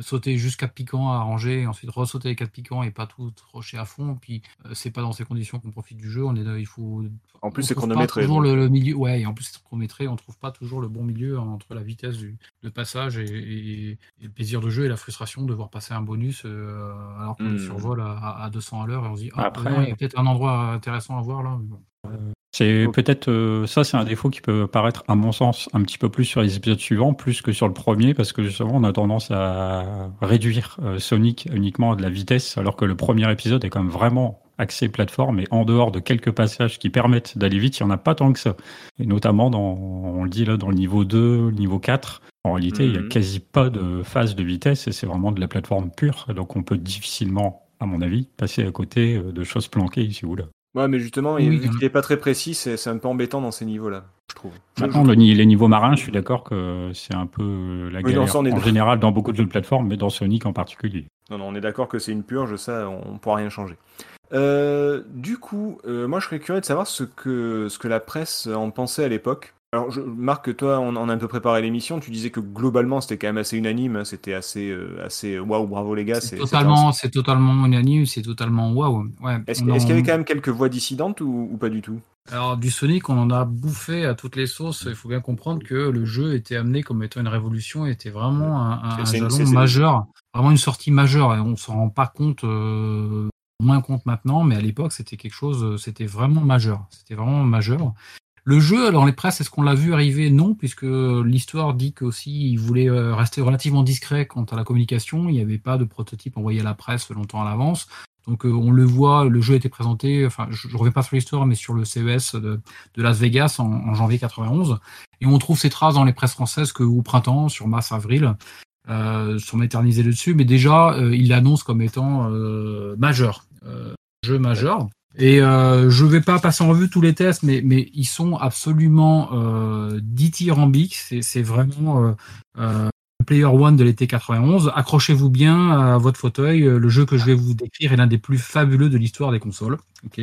sauter juste quatre piquants à ranger, et ensuite ressauter les quatre piquants et pas tout rocher à fond. Puis c'est pas dans ces conditions qu'on profite du jeu. On est, il faut En plus, c'est chronométré. Toujours le, le milieu, ouais, et en plus c'est chronométré, on trouve pas toujours le bon milieu entre la vitesse du de passage et, et- et le plaisir de jeu et la frustration de voir passer un bonus euh, alors qu'on Hmm. survole à, à 200 à l'heure et on se dit ah, Après- non, il y a peut-être un endroit intéressant à voir là. mais bon. C'est peut-être euh, ça, c'est un défaut qui peut paraître, à mon sens, un petit peu plus sur les épisodes suivants, plus que sur le premier, parce que justement, on a tendance à réduire euh, Sonic uniquement à de la vitesse, alors que le premier épisode est quand même vraiment axé plateforme et en dehors de quelques passages qui permettent d'aller vite, il n'y en a pas tant que ça. Et notamment, dans, on le dit là, dans le niveau 2, le niveau 4, en réalité, il n'y a Mhm. quasi pas de phase de vitesse et c'est vraiment de la plateforme pure. Donc, on peut difficilement, à mon avis, passer à côté euh, de choses planquées ici ou là. Ouais, mais justement, Oui, vu il y en a- qu'il est pas très précis, c'est c'est un peu embêtant dans ces niveaux-là, je trouve. Maintenant, le ni- les niveaux marins, je suis d'accord que c'est un peu euh, la Oui, galère non, en général dans beaucoup de jeux de plateforme, mais dans Sonic en particulier. Non, non, on est d'accord que c'est une purge, ça, on, on pourra rien changer. Euh, du coup, euh, moi, je serais curieux de savoir ce que, ce que la presse en pensait à l'époque. Alors, je, Marc, toi, on, on a un peu préparé l'émission. Tu disais que globalement, c'était quand même assez unanime. hein, C'était assez, euh, assez, waouh, bravo les gars. C'est totalement, c'est totalement unanime, c'est totalement waouh. Ouais, Est-ce qu'il y avait quand même quelques voix dissidentes ou, ou pas du tout? Alors du Sonic, on en a bouffé à toutes les sauces. Il faut bien comprendre que le jeu était amené comme étant une révolution, était vraiment un, un- une- majeur, vraiment une sortie majeure. Et on s'en rend pas compte, euh, moins compte maintenant, mais à l'époque c'était quelque chose, euh, c'était vraiment majeur. C'était vraiment majeur. Le jeu, dans les presses, est-ce qu'on l'a vu arriver? Non, puisque l'histoire dit qu'aussi il voulait euh, rester relativement discret quant à la communication. Il n'y avait pas de prototype envoyé à la presse longtemps à l'avance. Donc euh, on le voit, le jeu a été présenté, enfin je ne reviens pas sur l'histoire, mais sur le CES de, Las Vegas en, janvier 91. Et on trouve ces traces dans les presses françaises que au printemps, sur mars-avril, euh, sont éternisées dessus. Mais déjà, euh, il l'annonce comme étant euh, majeur, euh, jeu majeur. Et euh, je vais pas passer en revue tous les tests, mais, mais ils sont absolument euh, dithyrambiques. C'est vraiment euh, euh, Player One de l'été 91. Accrochez-vous bien à votre fauteuil. Le jeu que je vais vous décrire est l'un des plus fabuleux de l'histoire des consoles. Ok.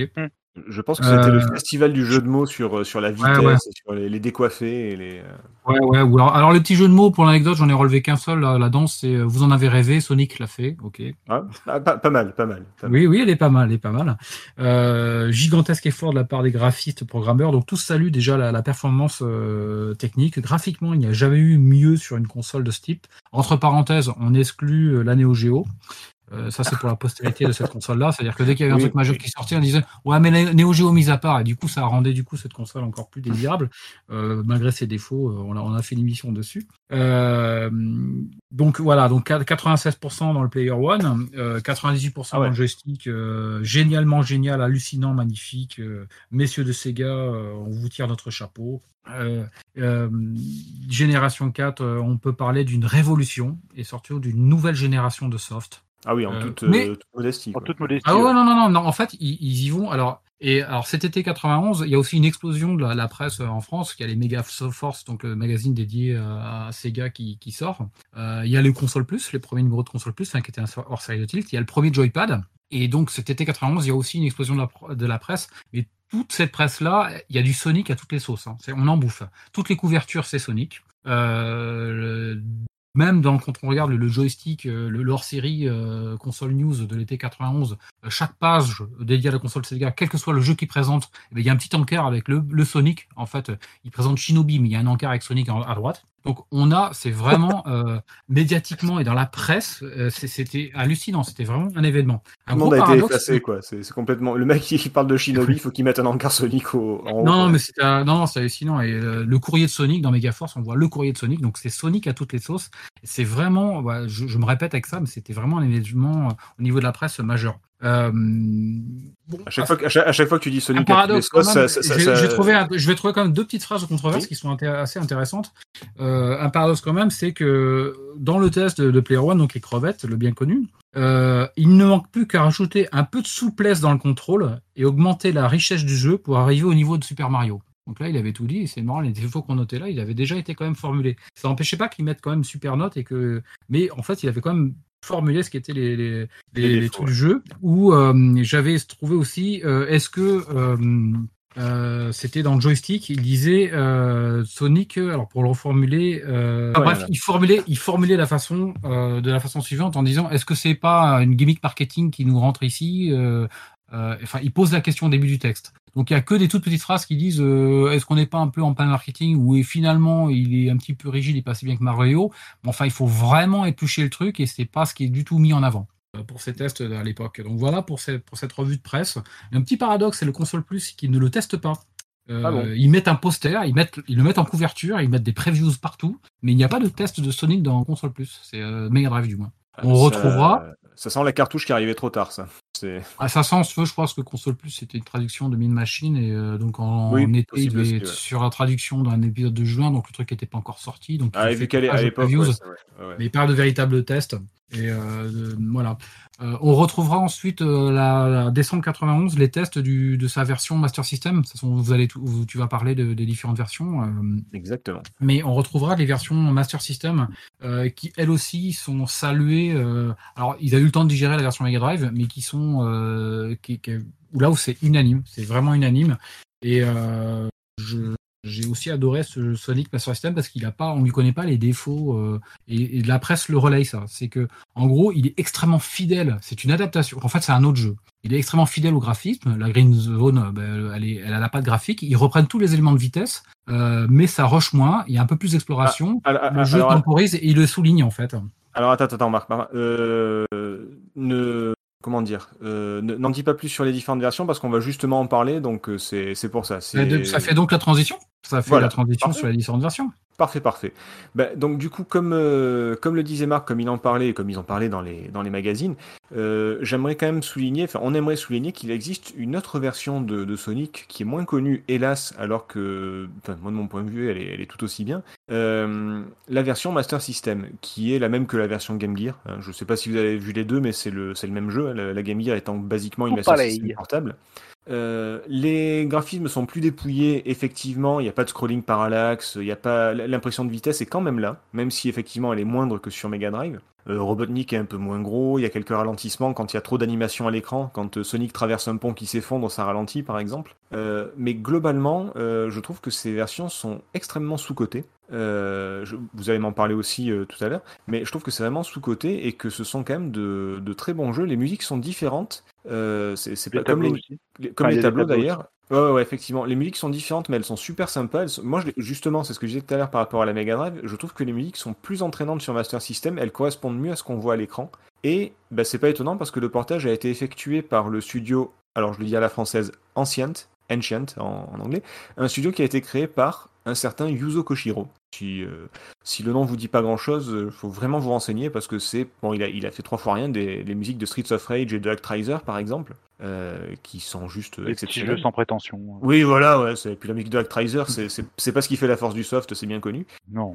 Je pense que c'était le Euh, festival du jeu de mots sur, euh, sur la vitesse, ouais. et sur les, les décoiffés et les. euh, Ouais, ouais. Ou alors, alors les petits jeux de mots, pour l'anecdote, j'en ai relevé qu'un seul. La, la danse, c'est Vous en avez rêvé, Sonic l'a fait. Ok. ah, pas, pas mal, pas mal. pas mal. Oui, oui, elle est pas mal, elle est pas mal. Euh, gigantesque effort de la part des graphistes programmeurs. Donc tous saluent déjà la, la performance euh, technique. Graphiquement, il n'y a jamais eu mieux sur une console de ce type. Entre parenthèses, on exclut la Neo Geo. Euh, ça, c'est pour la postérité de cette console-là. C'est-à-dire que dès qu'il y avait un truc majeur oui. qui sortait, on disait ouais, mais Neo Geo mise à part. Et du coup, ça rendait du coup cette console encore plus désirable, euh, malgré ses défauts. euh, on, a, on a fait une émission dessus. Euh, donc voilà, donc 96% dans le Player One, euh, 98% Ah ouais. dans le joystick. génialement génial, hallucinant, magnifique. messieurs de Sega, on vous tire notre chapeau. Euh, euh, génération 4, euh, on peut parler d'une révolution et surtout d'une nouvelle génération de soft. Ah oui, en Euh, toute, mais- euh, toute modestie. En toute modestie. Ah ouais, ouais. non, non, non, non. En fait, ils, ils y vont. Alors, et alors cet été 91, il y a aussi une explosion de la, la presse euh, en France. Il y a les Mega Force, donc le magazine dédié à Sega qui, qui sort. Euh, il y a les consoles plus, les premiers numéros de console plus, enfin, qui étaient un hors série de tilt. Il y a le premier Joypad. Et donc cet été 91, il y a aussi une explosion de la, pr- de la presse. Mais toute cette presse-là, il y a du Sonic à toutes les sauces. hein. On en bouffe. Toutes les couvertures, c'est Sonic. Euh, le- même dans, quand on regarde le, joystick, euh, le, le hors-série euh, console news de l'été 91, euh, chaque page dédiée à la console Sega, quel que soit le jeu qu'il présente, eh bien, il y a un petit encart avec le, le Sonic. En fait, euh, il présente Shinobi, mais il y a un encart avec Sonic à droite. Donc on a, c'est vraiment euh, médiatiquement et dans la presse, euh, c'était hallucinant, c'était vraiment un événement. Tout le monde a été effacé, quoi. C'est complètement. Le mec qui parle de Shinobi, il faut qu'il mette un encart Sonic au, en. Non, non, mais c'est non, c'est hallucinant. Et euh, le courrier de Sonic dans Megaforce, on voit le courrier de Sonic, donc c'est Sonic à toutes les sauces. C'est vraiment, je, je, me répète avec ça, mais c'était vraiment un événement au niveau de la presse majeur. Euh, à, chaque fois, à, chaque, fois, que tu dis Sonic, paradoxe, je, vais trouver je vais trouver quand même deux petites phrases de controverse qui sont assez intéressantes. Euh, un paradoxe quand même, c'est que dans le test de, Player One, donc les crevettes, le bien connu, euh, il ne manque plus qu'à rajouter un peu de souplesse dans le contrôle et augmenter la richesse du jeu pour arriver au niveau de Super Mario. Donc là, il avait tout dit, et c'est marrant, les défauts qu'on notait là, il avait déjà été quand même formulé. Ça n'empêchait pas qu'il mette quand même super note et que. Mais en fait, il avait quand même formuler ce qui étaient les, les, les, trucs du jeu. Où euh, j'avais trouvé aussi, euh, est-ce que euh, c'était dans le joystick, il disait Sonic, alors pour le reformuler, bref, il formulait, il formulait la façon de la façon suivante en disant est-ce que c'est pas une gimmick marketing qui nous rentre ici Enfin, il pose la question au début du texte. Donc il y a que des toutes petites phrases qui disent euh, est-ce qu'on n'est pas un peu en pan marketing ou finalement il est un petit peu rigide et pas si bien que Mario. Mais enfin, il faut vraiment éplucher le truc et c'est pas ce qui est du tout mis en avant euh, pour ces tests à l'époque. Donc voilà pour cette, pour cette revue de presse. Un petit paradoxe, c'est le console plus qui ne le teste pas. Euh, ah ils mettent un poster, ils, mettent, ils le mettent en couverture, ils mettent des previews partout, mais il n'y a pas de test de Sonic dans console plus. C'est Mega Drive du moins. On retrouvera. Ça sent la cartouche qui arrivait trop tard, ça. À ça sens, je pense que Console Plus c'était une traduction de Mine Machine et euh, donc en, été il sur la traduction d'un épisode de juin, donc le truc n'était pas encore sorti. Donc ah, vu qu'à l'époque, mais il parle de véritables tests. Et euh, voilà. Euh, on retrouvera ensuite euh, la, décembre 91 les tests du, de sa version Master System. vous allez tu vas parler de, des différentes versions. Exactement. Mais on retrouvera les versions Master System qui elles aussi sont saluées. alors ils ont eu le temps de digérer la version Mega Drive, mais qui sont qui, là où c'est unanime, c'est vraiment unanime. Et je, j'ai aussi adoré ce Sonic Master System parce qu'il a pas, on lui connaît pas les défauts euh, et, la presse le relaye ça. C'est que en gros, il est extrêmement fidèle. C'est une adaptation. En fait, c'est un autre jeu. Il est extrêmement fidèle au graphisme. La Green Zone, ben, elle, est, elle a la patte graphique. Ils reprennent tous les éléments de vitesse, euh, mais ça rush moins. Il y a un peu plus d'exploration. Ah, le jeu temporise et il le souligne en fait. Alors attends, attends, Marc. Euh, ne comment dire, euh, n'en dis pas plus sur les différentes versions parce qu'on va justement en parler, donc c'est pour ça. Ça fait donc la transition? Ça fait la transition sur les différentes versions. Parfait, parfait. Ben, donc du coup, comme, euh, comme le disait Marc, comme il en parlait, comme ils en parlaient dans les, dans les magazines, euh, j'aimerais quand même souligner, enfin on aimerait souligner qu'il existe une autre version de, Sonic qui est moins connue, hélas, alors que, enfin, moi de mon point de vue, elle est, elle est tout aussi bien. Euh, la version Master System, qui est la même que la version Game Gear. Hein. je ne sais pas si vous avez vu les deux, mais c'est le, le même jeu, la, Game Gear étant basiquement une Master System portable. Euh, les graphismes sont plus dépouillés, effectivement, il n'y a pas de scrolling parallaxe, il n'y a pas l'impression de vitesse est quand même là, même si effectivement elle est moindre que sur Mega Drive. Euh, Robotnik est un peu moins gros, il y a quelques ralentissements quand il y a trop d'animation à l'écran, quand euh, Sonic traverse un pont qui s'effondre, ça ralentit par exemple. mais globalement, je trouve que ces versions sont extrêmement sous-cotées. vous allez m'en parler aussi tout à l'heure, mais je trouve que c'est vraiment sous-coté et que ce sont quand même de, de, très bons jeux. Les musiques sont différentes euh, c'est pas comme les, comme les tableaux d'ailleurs. Ouais, ouais, effectivement. Les musiques sont différentes, mais elles sont super sympas. Moi, justement, c'est ce que je disais tout à l'heure par rapport à la Mega Drive. Je trouve que les musiques sont plus entraînantes sur Master System. Elles correspondent mieux à ce qu'on voit à l'écran. Et bah, c'est pas étonnant parce que le portage a été effectué par le studio, alors je le dis à la française, Ancient, Ancient en, anglais, un studio qui a été créé par un certain Yuzo Koshiro. Si, euh, si le nom vous dit pas grand chose, il euh, faut vraiment vous renseigner parce que c'est. Bon, il a, il a fait trois fois rien des les musiques de Streets of Rage et de Actraiser par exemple, euh, qui sont juste exceptionnelles. sans prétention. Oui, voilà, ouais. Puis la musique de Actraiser, c'est pas ce qui fait la force du soft, c'est bien connu. Non.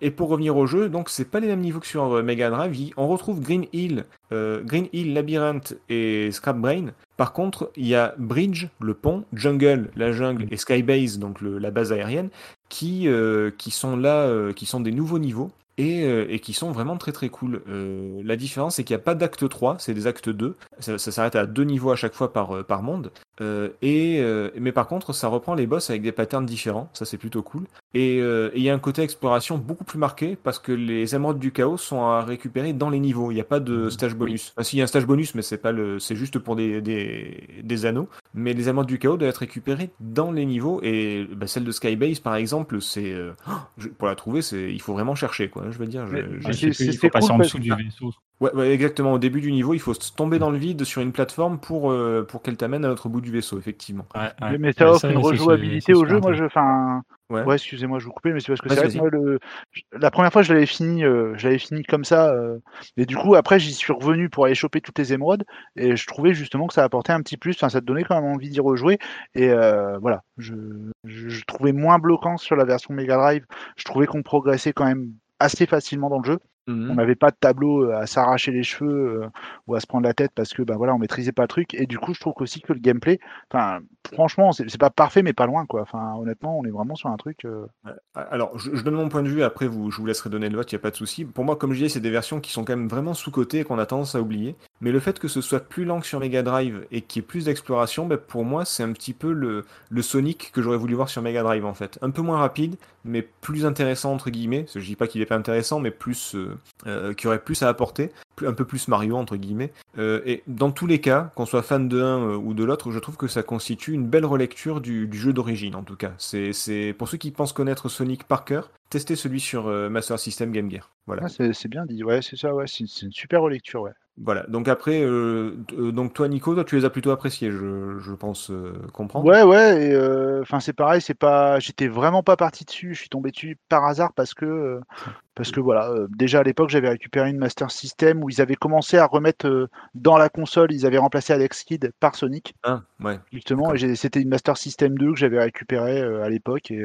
et pour revenir au jeu, donc c'est pas les mêmes niveaux que sur Mega Drive. On retrouve Green Hill, Green Hill, Labyrinth et Scrap Brain. Par contre, il y a Bridge, le pont, Jungle, la jungle, et Skybase, donc la base aérienne, qui, euh, qui sont là, euh, qui sont des nouveaux niveaux. Et, euh, et, qui sont vraiment très très cool. la différence, c'est qu'il n'y a pas d'acte 3, c'est des actes 2. Ça, s'arrête à deux niveaux à chaque fois par, par monde. Euh, et, euh, mais par contre, ça reprend les boss avec des patterns différents. Ça, c'est plutôt cool. Et euh, et il y a un côté exploration beaucoup plus marqué parce que les émeraudes du chaos sont à récupérer dans les niveaux. Il n'y a pas de stage bonus. Enfin, si, il y a un stage bonus, mais c'est pas le, c'est juste pour des, des, des anneaux. Mais les émeraudes du chaos doivent être récupérées dans les niveaux. Et bah, celle de Skybase, par exemple, c'est euh, [GASPS] pour la trouver, c'est il faut vraiment chercher, quoi. Je veux dire. je- Mais- je- c'est- passer cool en dessous du vaisseau. Ouais, ouais, exactement. Au début du niveau, il faut se tomber dans le vide sur une plateforme pour, euh, pour qu'elle t'amène à l'autre bout du vaisseau, effectivement. Ouais, Mais- ouais. mais ça offre ça, une rejouabilité au jeu. Moi, je, enfin, Ouais. ouais, excusez-moi, je vous coupais, mais c'est parce que c'est moi, le, la première fois, je l'avais fini, euh, je l'avais fini comme ça, euh, et du coup, après, j'y suis revenu pour aller choper toutes les émeraudes, et je trouvais justement que ça apportait un petit plus. Enfin, ça te donnait quand même envie d'y rejouer, et euh, voilà, je, je, je trouvais moins bloquant sur la version Mega Drive. Je trouvais qu'on progressait quand même assez facilement dans le jeu. Mhm. On n'avait pas de tableau euh, à s'arracher les cheveux euh, ou à se prendre la tête parce que ben voilà, on maîtrisait pas le truc. Et du coup, je trouve aussi que le gameplay, enfin, franchement, c'est pas parfait, mais pas loin, quoi. Enfin, honnêtement, on est vraiment sur un truc. euh, Alors, je, je donne mon point de vue, après vous, je vous laisserai donner le vote, il n'y a pas de souci. Pour moi, comme je disais, c'est des versions qui sont quand même vraiment sous-cotées et qu'on a tendance à oublier. Mais le fait que ce soit plus lent que sur Mega Drive et qu'il y ait plus d'exploration, ben, pour moi, c'est un petit peu le, le Sonic que j'aurais voulu voir sur Mega Drive en fait. Un peu moins rapide, mais plus intéressant entre guillemets. Je dis pas qu'il est pas intéressant, mais plus euh, qui aurait plus à apporter, un peu plus Mario entre guillemets. Euh, et dans tous les cas, qu'on soit fan de l'un euh, ou de l'autre, je trouve que ça constitue une belle relecture du, du jeu d'origine en tout cas. C'est c'est pour ceux qui pensent connaître Sonic par cœur, testez celui sur euh, Master System Game Gear. Voilà. ah, c'est bien dit. Ouais, c'est ça. Ouais, c'est une super relecture. Ouais. Voilà. Donc après, euh, euh, donc toi Nico, toi tu les as plutôt appréciés, je, je pense euh, comprendre. Ouais, ouais. euh, Enfin, c'est pareil. C'est pas. J'étais vraiment pas parti dessus. Je suis tombé dessus par hasard parce que. Parce que voilà, euh, déjà à l'époque, j'avais récupéré une Master System où ils avaient commencé à remettre euh, dans la console, ils avaient remplacé Alex Kidd par Sonic. Ah, ouais. Justement, c'était une Master System 2 que j'avais récupéré euh, à l'époque et,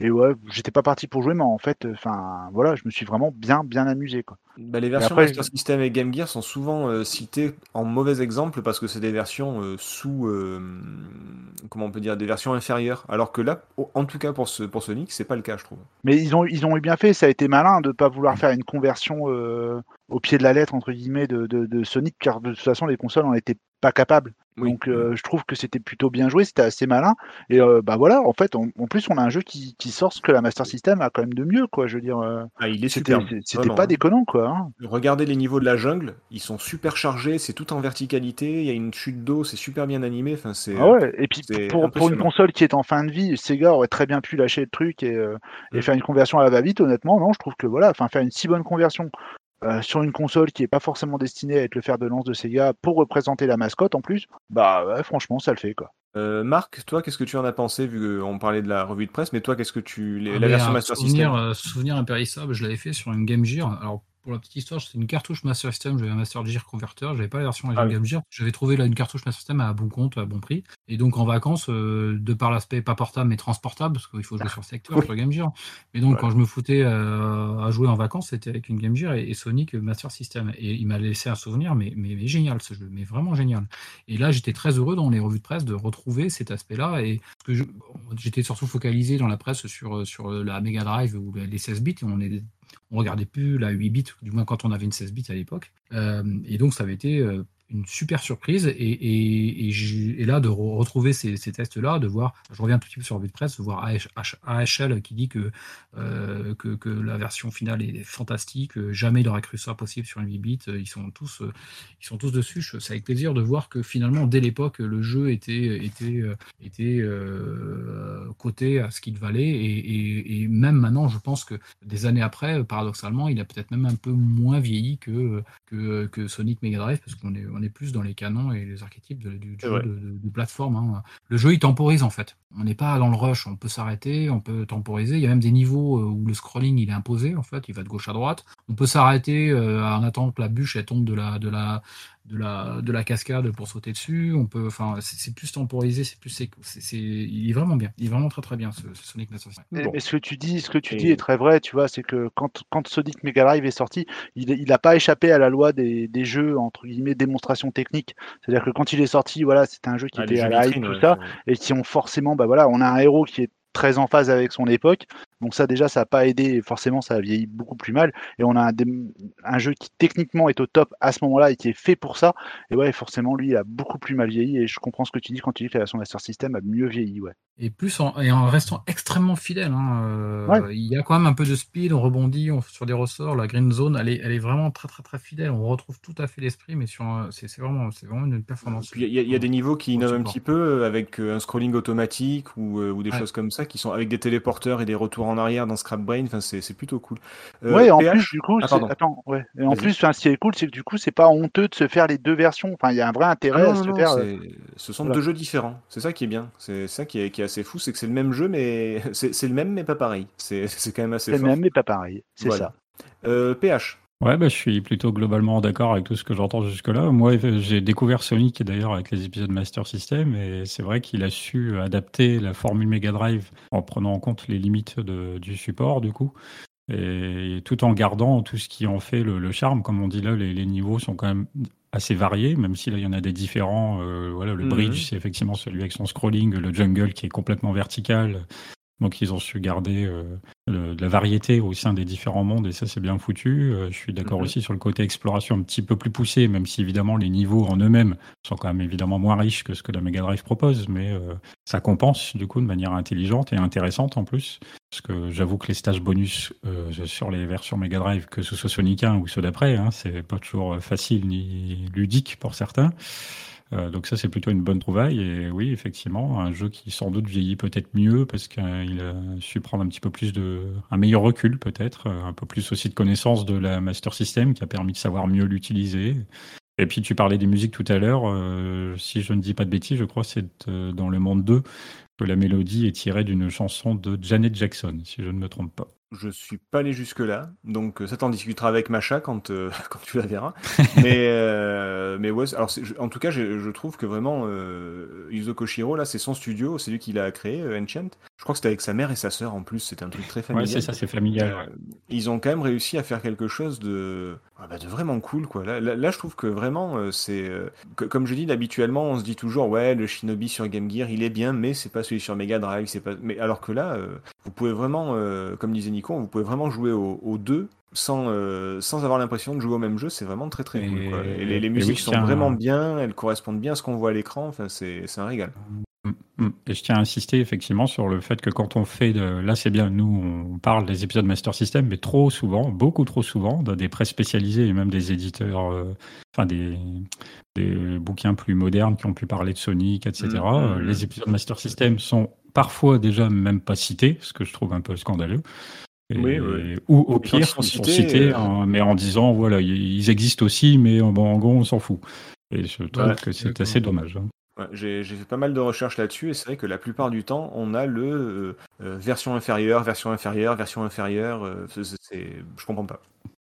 et ouais, j'étais pas parti pour jouer, mais en fait, enfin voilà, je me suis vraiment bien bien amusé quoi. Bah, les versions après, Master System et Game Gear sont souvent citées en mauvais exemple parce que c'est des versions sous, comment on peut dire, des versions inférieures. Alors que là, en tout cas pour ce pour Sonic, c'est pas le cas, je trouve. Mais ils ont ils ont eu bien fait, ça a été malin de pas vouloir faire une conversion euh, au pied de la lettre entre guillemets de, de, de Sonic, car de toute façon les consoles en étaient pas. Oui. Donc euh, je trouve que c'était plutôt bien joué, c'était assez malin. Et euh, bah voilà, en fait, en, en plus on a un jeu qui, qui sort ce que la Master System a quand même de mieux, quoi. Je veux dire, euh, Ah, il est c'était c'était pas déconnant, quoi. hein. Regardez les niveaux de la jungle, ils sont super chargés, c'est tout en verticalité, il y a une chute d'eau, c'est super bien animé. Enfin, c'est. Ah ouais, et puis pour, pour une console qui est en fin de vie, Sega aurait très bien pu lâcher le truc et, et Mm. faire une conversion à la va-vite, honnêtement, non, je trouve que voilà, enfin faire une si bonne conversion euh, sur une console qui est pas forcément destinée à être le fer de lance de Sega pour représenter la mascotte en plus, bah ouais, franchement ça le fait quoi. Euh, Marc, toi, qu'est-ce que tu en as pensé vu qu'on parlait de la revue de presse, mais toi, qu'est-ce que tu Ah, la mais version un Master souvenir, System euh, souvenir impérissable, je l'avais fait sur une Game Gear. Alors, pour la petite histoire, c'était une cartouche Master System, j'avais un Master Gear Converter, j'avais pas la version Ah oui. Game Gear. J'avais trouvé là une cartouche Master System à bon compte, à bon prix. Et donc, en vacances, euh, de par l'aspect pas portable mais transportable, parce qu'il faut jouer [LAUGHS] sur secteur, sur Game Gear. Mais donc, Ouais. quand je me foutais euh, à jouer en vacances, c'était avec une Game Gear et, et Sonic Master System. Et il m'a laissé un souvenir, mais, mais, mais génial ce jeu, mais vraiment génial. Et là, j'étais très heureux dans les revues de presse de retrouver cet aspect-là. Et j'étais surtout focalisé dans la presse sur, sur la Mega Drive ou les 16 bits. Et on est on regardait plus la 8 bits, du moins quand on avait une 16 bits à l'époque. Euh, et donc, ça avait été euh, une super surprise. Et, et, là, de re- retrouver ces, tests-là, de voir, je reviens un tout petit peu sur revue de presse, de voir AH AHL qui dit que, euh, que, que la version finale est fantastique, jamais il aurait cru ça possible sur une 8 bits. Ils sont tous, ils sont tous dessus. C'est avec plaisir de voir que finalement, dès l'époque, le jeu était, était, était euh, coté à ce qu'il valait. Et, même maintenant, je pense que des années après, paradoxalement, il a peut-être même un peu moins vieilli que, que, que Sonic Mega Drive, parce qu'on est, on est plus dans les canons et les archétypes de- du, jeu de, de- de plateforme. hein. Le jeu, il temporise en fait. On n'est pas dans le rush, on peut s'arrêter, on peut temporiser. Il y a même des niveaux euh, où le scrolling il est imposé, en fait, il va de gauche à droite. On peut s'arrêter euh, en attendant que la bûche elle tombe de la, de la, de la, de la cascade pour sauter dessus. On peut, enfin, c'est c'est plus temporisé, c'est plus, c'est, c'est- c'est- il est vraiment bien. Il est vraiment très très bien ce, ce Sonic Master System. Mais, Bon. mais ce que tu dis, ce que tu Et- dis est très vrai, tu vois, c'est que quand, quand Sonic Mega Drive est sorti, il il n'a pas échappé à la loi des, des jeux entre guillemets démonstration technique. C'est-à-dire que quand il est sorti, voilà, c'était un jeu qui Ah, était à la hype, tout ouais, ça, et qui ont forcément, bah voilà, on a un héros qui est très en phase avec son époque. Donc ça déjà, ça n'a pas aidé. Forcément, ça a vieilli beaucoup plus mal. Et on a un, un jeu qui techniquement est au top à ce moment-là et qui est fait pour ça. Et ouais, forcément, lui, il a beaucoup plus mal vieilli. Et je comprends ce que tu dis quand tu dis que la version Master System a mieux vieilli. Ouais. Et plus en, et en restant extrêmement fidèle. Hein, euh, il y a quand même un peu de speed, on rebondit on, sur des ressorts. La green zone, elle est, elle est vraiment très très très fidèle. On retrouve tout à fait l'esprit, mais sur c'est vraiment, vraiment une performance. Il y, y, a des niveaux qui innovent un petit peu euh, avec euh, un scrolling automatique ou, ou des choses comme ça qui sont avec des téléporteurs et des retours en arrière dans Scrap Brain. Enfin, c'est plutôt cool. ouais, en plus, du coup, ah, attends, ouais. Et en plus, ce qui est cool, c'est que du coup, c'est pas honteux de se faire les deux versions. Enfin, il y a un vrai intérêt ah à se faire. Ce sont deux jeux différents. C'est ça qui est bien. C'est ça qui est, qui est assez fou, c'est que c'est le même jeu, mais [LAUGHS] c'est le même, mais pas pareil. C'est [LAUGHS] quand même assez fort. C'est le même, mais pas pareil. C'est ça. Euh, PH. Ouais, bah, je suis plutôt globalement d'accord avec tout ce que j'entends jusque-là. Moi, j'ai découvert Sonic d'ailleurs avec les épisodes Master System et c'est vrai qu'il a su adapter la formule Mega Drive en prenant en compte les limites de, du support du coup et tout en gardant tout ce qui en fait le, charme. Comme on dit là, les, les, niveaux sont quand même assez variés, même si là il y en a des différents. Euh, voilà, le mhm. bridge, c'est effectivement celui avec son scrolling, le jungle qui est complètement vertical, donc ils ont su garder euh, de la variété au sein des différents mondes et ça c'est bien foutu. Euh, je suis d'accord mhm. aussi sur le côté exploration un petit peu plus poussé, même si évidemment les niveaux en eux-mêmes sont quand même évidemment moins riches que ce que la Mega Drive propose, mais euh, ça compense du coup de manière intelligente et intéressante en plus. Parce que j'avoue que les stages bonus sur les versions Mega Drive, que ce soit Sonic 1 ou ceux d'après, hein, c'est pas toujours facile ni ludique pour certains. Euh, donc ça, c'est plutôt une bonne trouvaille. Et oui, effectivement, un jeu qui sans doute vieillit peut-être mieux parce qu'il a su prendre un petit peu plus de, un meilleur recul peut-être, euh, un peu plus aussi de connaissance de la Master System qui a permis de savoir mieux l'utiliser. Et puis tu parlais des musiques tout à l'heure. Euh, si je ne dis pas de bêtises, je crois c'est dans Le Monde 2 que la mélodie est tirée d'une chanson de Janet Jackson, si je ne me trompe pas. Je suis pas allé jusque-là, donc euh, ça t'en discutera avec Macha quand, euh, [LAUGHS] quand tu la verras. [LAUGHS] mais, euh, mais ouais, alors en tout cas, je, trouve que vraiment, Yuzo Koshiro, là, c'est son studio, c'est lui qui l'a créé, Enchant. Je crois que c'était avec sa mère et sa sœur en plus, c'était un truc très familial. Ouais, c'est ça, c'est familial. Ils ont quand même réussi à faire quelque chose de, ah bah, de vraiment cool, quoi. Là, là, je trouve que vraiment, c'est. comme je dis, habituellement, on se dit toujours, ouais, le Shinobi sur Game Gear, il est bien, mais c'est pas celui sur Mega Drive, c'est pas. Mais alors que là, vous pouvez vraiment, comme disait Nico, vous pouvez vraiment jouer aux, deux sans, euh, sans avoir l'impression de jouer au même jeu, c'est vraiment très très cool. Et, les, musiques sont vraiment bien, elles correspondent bien à ce qu'on voit à l'écran, enfin, c'est un régal. Mm, mm. Et je tiens à insister effectivement sur le fait que quand on fait de... Là, c'est bien, nous, on parle des épisodes Master System, mais trop souvent, beaucoup trop souvent, dans des presse spécialisées et même des éditeurs, euh, enfin des, des bouquins plus modernes qui ont pu parler de Sonic, etc. Mm, euh, les épisodes Master System sont parfois déjà même pas cités, ce que je trouve un peu scandaleux. oui, Ou au pire, ils sont cités, euh, mais en disant voilà, ils existent aussi, mais bon, en gros, on s'en fout. Et je trouve que c'est assez dommage. Hein. J'ai fait pas mal de recherches là-dessus et c'est vrai que la plupart du temps, on a le euh, euh, version inférieure, version inférieure, version inférieure. c'est, je comprends pas.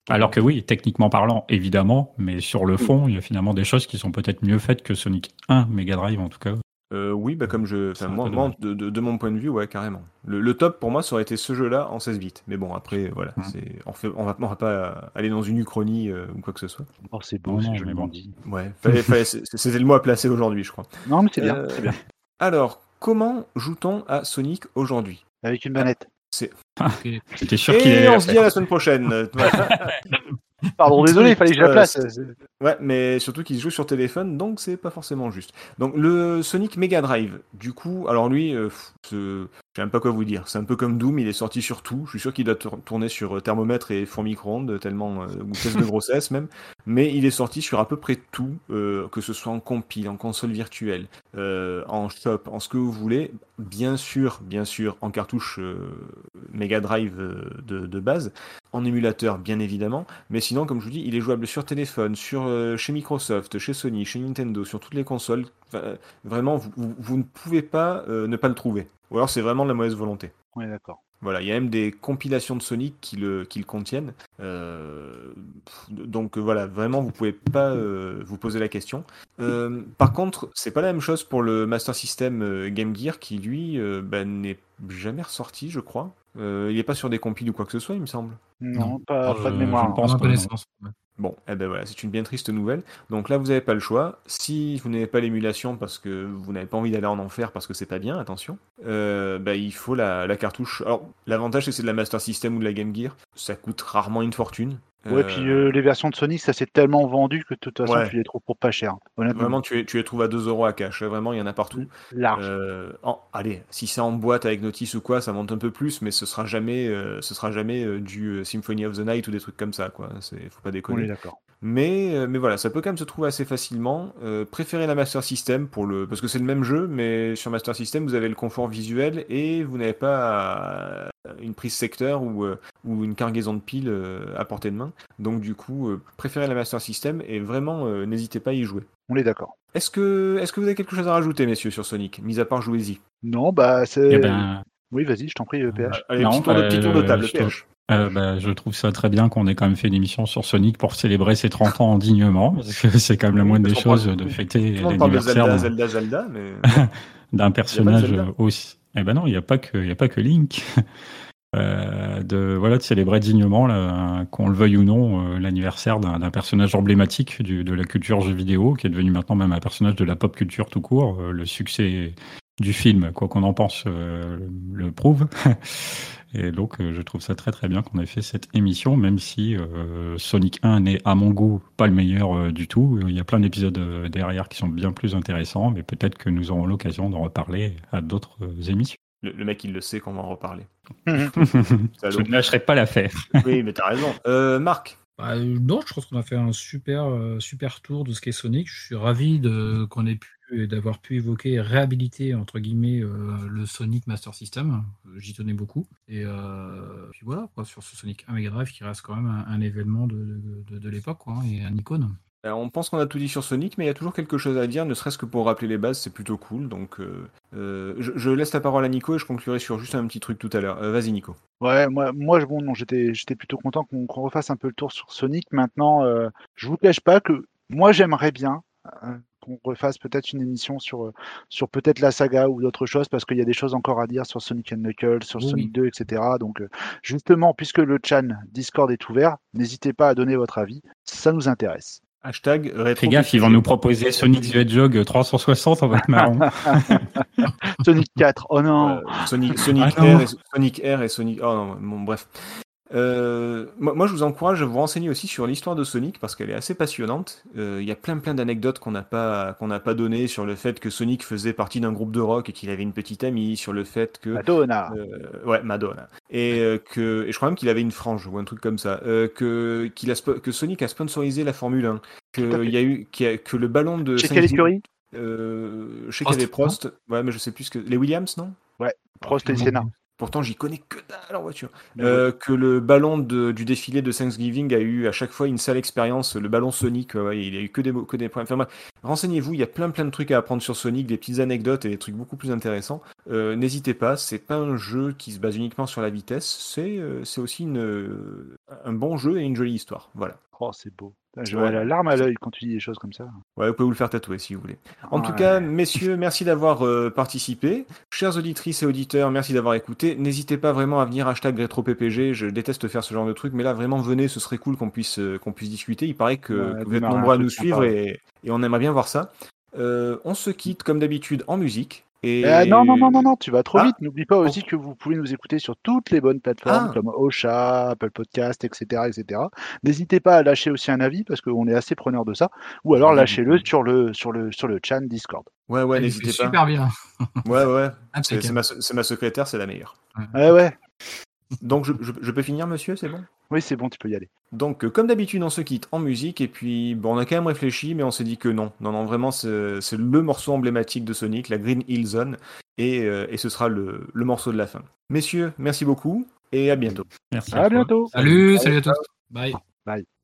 Alors que oui, techniquement parlant, évidemment, mais sur le fond, il y a finalement des choses qui sont peut-être mieux faites que Sonic 1 Mega Drive en tout cas. Euh, oui, bah comme je, moi, de, mon point de vue, ouais, carrément. Le, top pour moi, ça aurait été ce jeu-là en 16 bits. Mais bon, après, voilà, mmh. c'est, on, fait, on, va, va pas aller dans une uchronie euh, ou quoi que ce soit. Oh, c'est beau, c'est joliment dit. Ouais, c'était le mot à placer aujourd'hui, je crois. Non, mais c'est bien, c'est bien. Euh, alors, comment joue-t-on à Sonic aujourd'hui? Avec une manette. C'est. [LAUGHS] J'étais sûr qu'il on se dit à la semaine prochaine. [LAUGHS] Pardon, [LAUGHS] désolé, il fallait que je la place. Ouais, mais surtout qu'il se joue sur téléphone, donc c'est pas forcément juste. Donc le Sonic Mega Drive, du coup, alors lui, euh, je sais même pas quoi vous dire. C'est un peu comme Doom, il est sorti sur tout. Je suis sûr qu'il doit tourner sur euh, thermomètre et four micro-ondes, tellement, euh, ou test de [LAUGHS] grossesse même. Mais il est sorti sur à peu près tout, que ce soit en compile, en console virtuelle, en shop, en ce que vous voulez. Bien sûr, bien sûr, en cartouche Mega Drive de, de base, en émulateur bien évidemment, mais sinon comme je vous dis, il est jouable sur téléphone, sur euh, chez Microsoft, chez Sony, chez Nintendo, sur toutes les consoles. Euh, vraiment, vous, ne pouvez pas euh, ne pas le trouver. Ou alors c'est vraiment de la mauvaise volonté. Oui, d'accord. Voilà, il y a même des compilations de Sonic qui le, qui le contiennent. donc voilà, vraiment, vous pouvez pas vous poser la question. par contre, c'est pas la même chose pour le Master System Game Gear qui, lui, bah, n'est jamais ressorti, je crois. il n'est pas sur des compiles ou quoi que ce soit, il me semble. Non, pas, de mémoire. Je pense connaissance. Bon, eh ben voilà, c'est une bien triste nouvelle. Donc là, vous n'avez pas le choix. Si vous n'avez pas l'émulation parce que vous n'avez pas envie d'aller en enfer parce que c'est pas bien, attention, euh, bah, il faut la, la cartouche. Alors, l'avantage, c'est que c'est de la Master System ou de la Game Gear. Ça coûte rarement une fortune. Ouais, puis euh, les versions de Sonic, ça s'est tellement vendu que de toute façon, Ouais. tu les trouves pour pas cher. Honnêtement. Vraiment, tu, les- tu les trouves à 2 euros à cash. Vraiment, il y en a partout. Large. Euh, en- allez, si c'est en boîte avec notice ou quoi, ça monte un peu plus, mais ce sera jamais, euh, ce sera jamais euh, du euh, Symphony of the Night ou des trucs comme ça, quoi. Faut pas On est déconner. d'accord. Mais, euh, mais voilà, ça peut quand même se trouver assez facilement. Euh, préférez la Master System pour le, parce que c'est le même jeu, mais sur Master System, vous avez le confort visuel et vous n'avez pas euh, une prise secteur ou, ou une cargaison de piles à portée de main. Donc du coup, préférez la Master System et vraiment, euh, n'hésitez pas à y jouer. On est d'accord. Est-ce que, est-ce que vous avez quelque chose à rajouter, messieurs, sur Sonic Mis à part jouez-y. Non, bah c'est. Eh ben, Oui, vas-y, je t'en prie, PH. Allez, Non, petit, tour de, petit tour de table, je PH. Euh, bah, je trouve ça très bien qu'on ait quand même fait une émission sur Sonic pour célébrer ses 30 ans dignement, parce que c'est quand même la moindre des choses de fêter l'anniversaire d'un- Zelda, Zelda, mais [LAUGHS] personnage Zelda aussi. Eh ben non, il n'y a pas que, il a pas que Link. [LAUGHS] Euh, de voilà de célébrer dignement, là, qu'on le veuille ou non, euh, l'anniversaire d'un personnage emblématique du- de la culture jeu vidéo, qui est devenu maintenant même un personnage de la pop culture tout court. Euh, le succès du film, quoi qu'on en pense, euh, le prouve. [LAUGHS] Et donc, euh, je trouve ça très très bien qu'on ait fait cette émission, même si euh, Sonic 1 n'est à mon goût pas le meilleur euh, du tout. Il y a plein d'épisodes euh, derrière qui sont bien plus intéressants, mais peut-être que nous aurons l'occasion d'en reparler à d'autres euh, émissions. le, le mec il le sait qu'on va en reparler. [LAUGHS] je ne lâcherai pas l'affaire. oui, mais t'as raison. Euh, Marc, Bah, non, je pense qu'on a fait un super, euh, super tour de ce qu'est Sonic. Je suis ravi de, qu'on ait pu et d'avoir pu évoquer et réhabiliter entre guillemets euh, le Sonic Master System. Euh, J'y tenais beaucoup. Et euh, puis voilà, quoi, sur ce Sonic 1 Mega Drive qui reste quand même un, un événement de, de, de l'époque quoi, et un icône. euh, on pense qu'on a tout dit sur Sonic, mais il y a toujours quelque chose à dire, ne serait-ce que pour rappeler les bases, c'est plutôt cool. Donc, euh, euh, je, je laisse la parole à Nico et je conclurai sur juste un petit truc tout à l'heure. Euh, Vas-y, Nico. Ouais, moi, moi bon, non, j'étais, j'étais plutôt content qu'on qu'on refasse un peu le tour sur Sonic. Maintenant, euh, je vous cache pas que moi, j'aimerais bien euh, qu'on refasse peut-être une émission sur, euh, sur peut-être la saga ou d'autres choses, parce qu'il y a des choses encore à dire sur Sonic and Knuckles, sur Oui. Sonic 2, etc. Donc, euh, justement, puisque le chan Discord est ouvert, n'hésitez pas à donner votre avis, ça nous intéresse. Hashtag. Fais gaffe, ils vont nous proposer Sonic the Hedgehog 360, on va être marrant. [LAUGHS] Sonic 4, oh non Euh, Sonic, Sonic, Ah non. Air et, Sonic Air et Sonic. Oh non, bon, bref. Euh, moi, moi, je vous encourage à vous renseigner aussi sur l'histoire de Sonic parce qu'elle est assez passionnante. Euh, Il y a plein plein d'anecdotes qu'on n'a pas qu'on n'a pas données sur le fait que Sonic faisait partie d'un groupe de rock et qu'il avait une petite amie, sur le fait que Madonna euh, ouais, Madonna. Et euh, que et je crois même qu'il avait une frange ou un truc comme ça. Euh, que qu'il a spo- que Sonic a sponsorisé la Formule 1. Tout à Que il y a eu qu'il y a- que le ballon de Chez quelle écurie euh, je sais Prost, qu'il y avait Prost. Ouais, mais je sais plus ce que les Williams, non? Prost et Senna. Pourtant, j'y connais que dalle en voiture. Euh, que le ballon de- du défilé de Thanksgiving a eu à chaque fois une sale expérience. Le ballon Sonic, ouais, ouais, il a eu que des, que des problèmes. Enfin, renseignez-vous, il y a plein plein de trucs à apprendre sur Sonic, des petites anecdotes et des trucs beaucoup plus intéressants. Euh, N'hésitez pas, c'est pas un jeu qui se base uniquement sur la vitesse, c'est euh, aussi une, euh, un bon jeu et une jolie histoire. Voilà. Oh, c'est beau. J'ai Ouais. la larme à l'œil quand tu dis des choses comme ça. Ouais, vous pouvez vous le faire tatouer si vous voulez. En tout cas, messieurs, merci d'avoir euh, participé. Chers auditrices et auditeurs, merci d'avoir écouté. N'hésitez pas vraiment à venir hashtag rétro-ppg. Je déteste faire ce genre de truc, mais là, vraiment, venez, ce serait cool qu'on puisse, euh, qu'on puisse discuter. Il paraît que, Ouais, que vous êtes nombreux à nous suivre et on aimerait bien voir ça. Euh, on se quitte, comme d'habitude, en musique. Et... Euh, non, non, non, non, non, tu vas trop Ah. vite. N'oublie pas aussi que vous pouvez nous écouter sur toutes les bonnes plateformes Ah. comme Ocha, Apple Podcast, etc. etc. N'hésitez pas à lâcher aussi un avis parce qu'on est assez preneur de ça. Ou alors lâchez-le sur le, sur, le, sur le chan Discord. Ouais, ouais, n'hésitez pas. super bien. [LAUGHS] Ouais, ouais. [LAUGHS] C'est ma, c'est ma secrétaire, c'est la meilleure. Ouais, ouais. Donc, je, je- je peux finir, monsieur, c'est bon? Oui, c'est bon, tu peux y aller. Donc, euh, comme d'habitude, on se quitte en musique, et puis bon, on a quand même réfléchi, mais on s'est dit que non. Non, non, vraiment, c'est le morceau emblématique de Sonic, la Green Hill Zone, et, euh, et ce sera le, le morceau de la fin. Messieurs, merci beaucoup, et à bientôt. Merci. À bientôt. Salut, salut à tous. Bye. Bye.